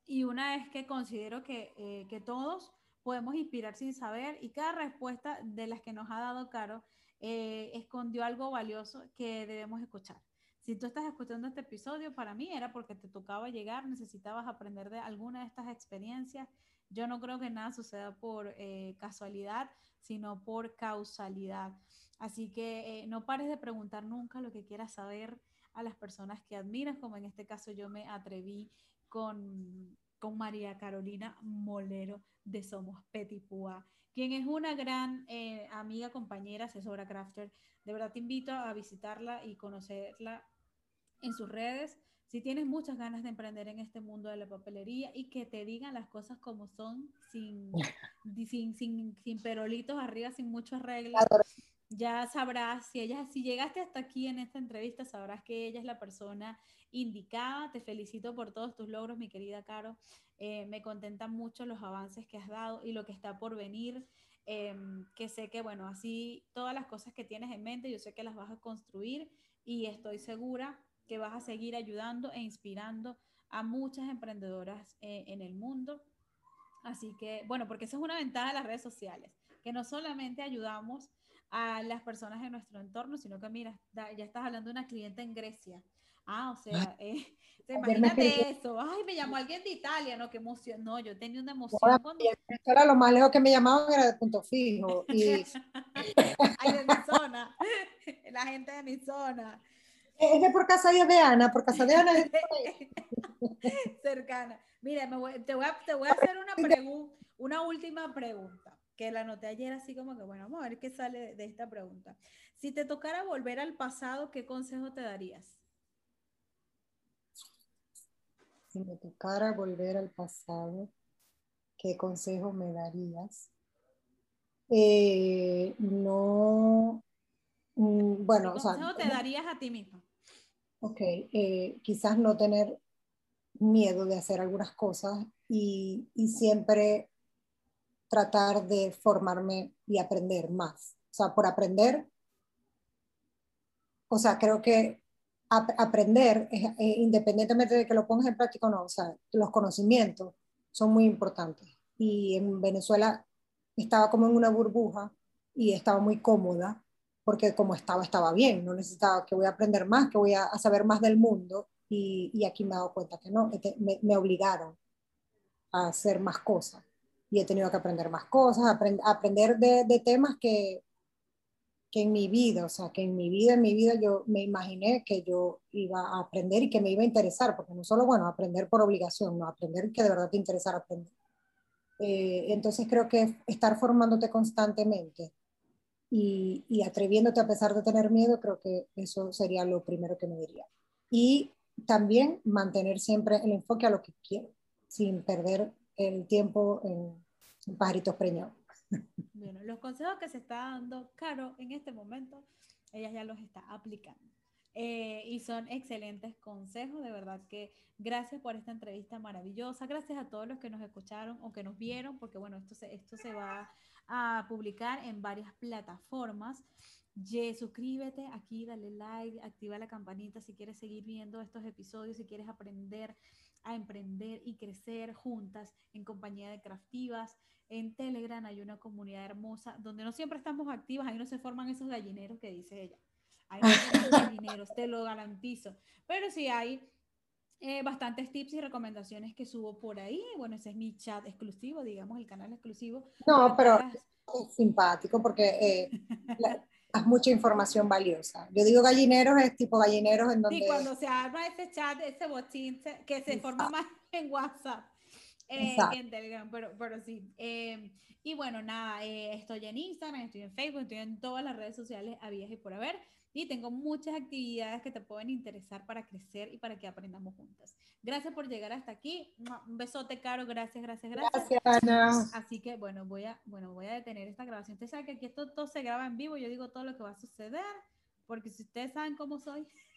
y una es que considero que, eh, que todos podemos inspirar sin saber y cada respuesta de las que nos ha dado Caro eh, escondió algo valioso que debemos escuchar. Si tú estás escuchando este episodio, para mí era porque te tocaba llegar, necesitabas aprender de alguna de estas experiencias. Yo no creo que nada suceda por eh, casualidad, sino por causalidad. Así que eh, no pares de preguntar nunca lo que quieras saber a las personas que admiras, como en este caso yo me atreví con, con María Carolina Molero de Somos Petit Pua, quien es una gran eh, amiga, compañera, asesora crafter. De verdad te invito a visitarla y conocerla en sus redes. Si tienes muchas ganas de emprender en este mundo de la papelería y que te digan las cosas como son, sin, sin, sin, sin perolitos arriba, sin muchos arreglos, ya sabrás, si, ella, si llegaste hasta aquí en esta entrevista, sabrás que ella es la persona indicada. Te felicito por todos tus logros, mi querida Caro. Eh, me contentan mucho los avances que has dado y lo que está por venir. Em, que sé que, bueno, así todas las cosas que tienes en mente, yo sé que las vas a construir y estoy segura que vas a seguir ayudando e inspirando a muchas emprendedoras eh, en el mundo. Así que, bueno, porque esa es una ventaja de las redes sociales, que no solamente ayudamos a las personas en nuestro entorno, sino que mira, ya estás hablando de una cliente en Grecia. Ah, o sea, eh, imagínate eso. Ay, me llamó alguien de Italia, ¿no? Qué emoción. No, yo tenía una emoción. cuando... Esto era lo más lejos que me llamaban, era de punto fijo. Y... Ay, de mi zona. La gente de mi zona. Es de por casa de Ana, por casa de Ana. Cercana. Mira, me voy, te, voy a, te voy a hacer una, pregunta, una última pregunta que la anoté ayer así como que, bueno, vamos a ver qué sale de esta pregunta. Si te tocara volver al pasado, ¿qué consejo te darías? Si me tocara volver al pasado, ¿qué consejo me darías? Eh, no, mm, bueno, ¿Qué consejo te darías a ti mismo? Ok, eh, quizás no tener miedo de hacer algunas cosas y, y siempre tratar de formarme y aprender más. O sea, por aprender, o sea, creo que aprender, eh, independientemente de que lo pongas en práctica o no, o sea, los conocimientos son muy importantes. Y en Venezuela estaba como en una burbuja y estaba muy cómoda porque como estaba, estaba bien, no necesitaba que voy a aprender más, que voy a, saber más del mundo y, y, aquí me he dado cuenta que no, me, me obligaron a hacer más cosas y he tenido que aprender más cosas, aprender de, de, temas que, que en mi vida, o sea, que en mi vida, en mi vida yo me imaginé que yo iba a aprender y que me iba a interesar, porque no solo, bueno, aprender por obligación, no, aprender que de verdad te interesara aprender. Eh, entonces creo que estar formándote constantemente y, y, atreviéndote a pesar de tener miedo, creo que eso sería lo primero que me diría. Y también mantener siempre el enfoque a lo que quiero, sin perder el tiempo en, pajaritos preñados. Bueno, los consejos que se está dando Caro en este momento, ella ya los está aplicando. Eh, y son excelentes consejos, de verdad que gracias por esta entrevista maravillosa, gracias a todos los que nos escucharon o que nos vieron, porque bueno, esto se, esto se va a publicar en varias plataformas. Ye, suscríbete aquí, dale like, activa la campanita si quieres seguir viendo estos episodios, si quieres aprender a emprender y crecer juntas en compañía de craftivas. En Telegram hay una comunidad hermosa donde no siempre estamos activas, ahí no se forman esos gallineros que dice ella. Hay muchos gallineros, te lo garantizo. Pero sí hay eh, bastantes tips y recomendaciones que subo por ahí. Bueno, ese es mi chat exclusivo, digamos, el canal exclusivo. No, pero es simpático porque eh, mucha información valiosa. Yo digo gallineros, es tipo gallineros en donde... Sí, cuando se habla ese chat, ese botín que se forma más en WhatsApp. Eh, en Telegram, pero, pero sí. Eh, y bueno, nada, eh, estoy en Instagram, estoy en Facebook, estoy en todas las redes sociales habías y por haber. Y tengo muchas actividades que te pueden interesar para crecer y para que aprendamos juntas. Gracias por llegar hasta aquí. Un besote, Caro. Gracias, gracias, gracias. Gracias, Ana. Así que, bueno, voy a, bueno, voy a detener esta grabación. Usted sabe que aquí esto todo se graba en vivo. Yo digo todo lo que va a suceder, porque si ustedes saben cómo soy.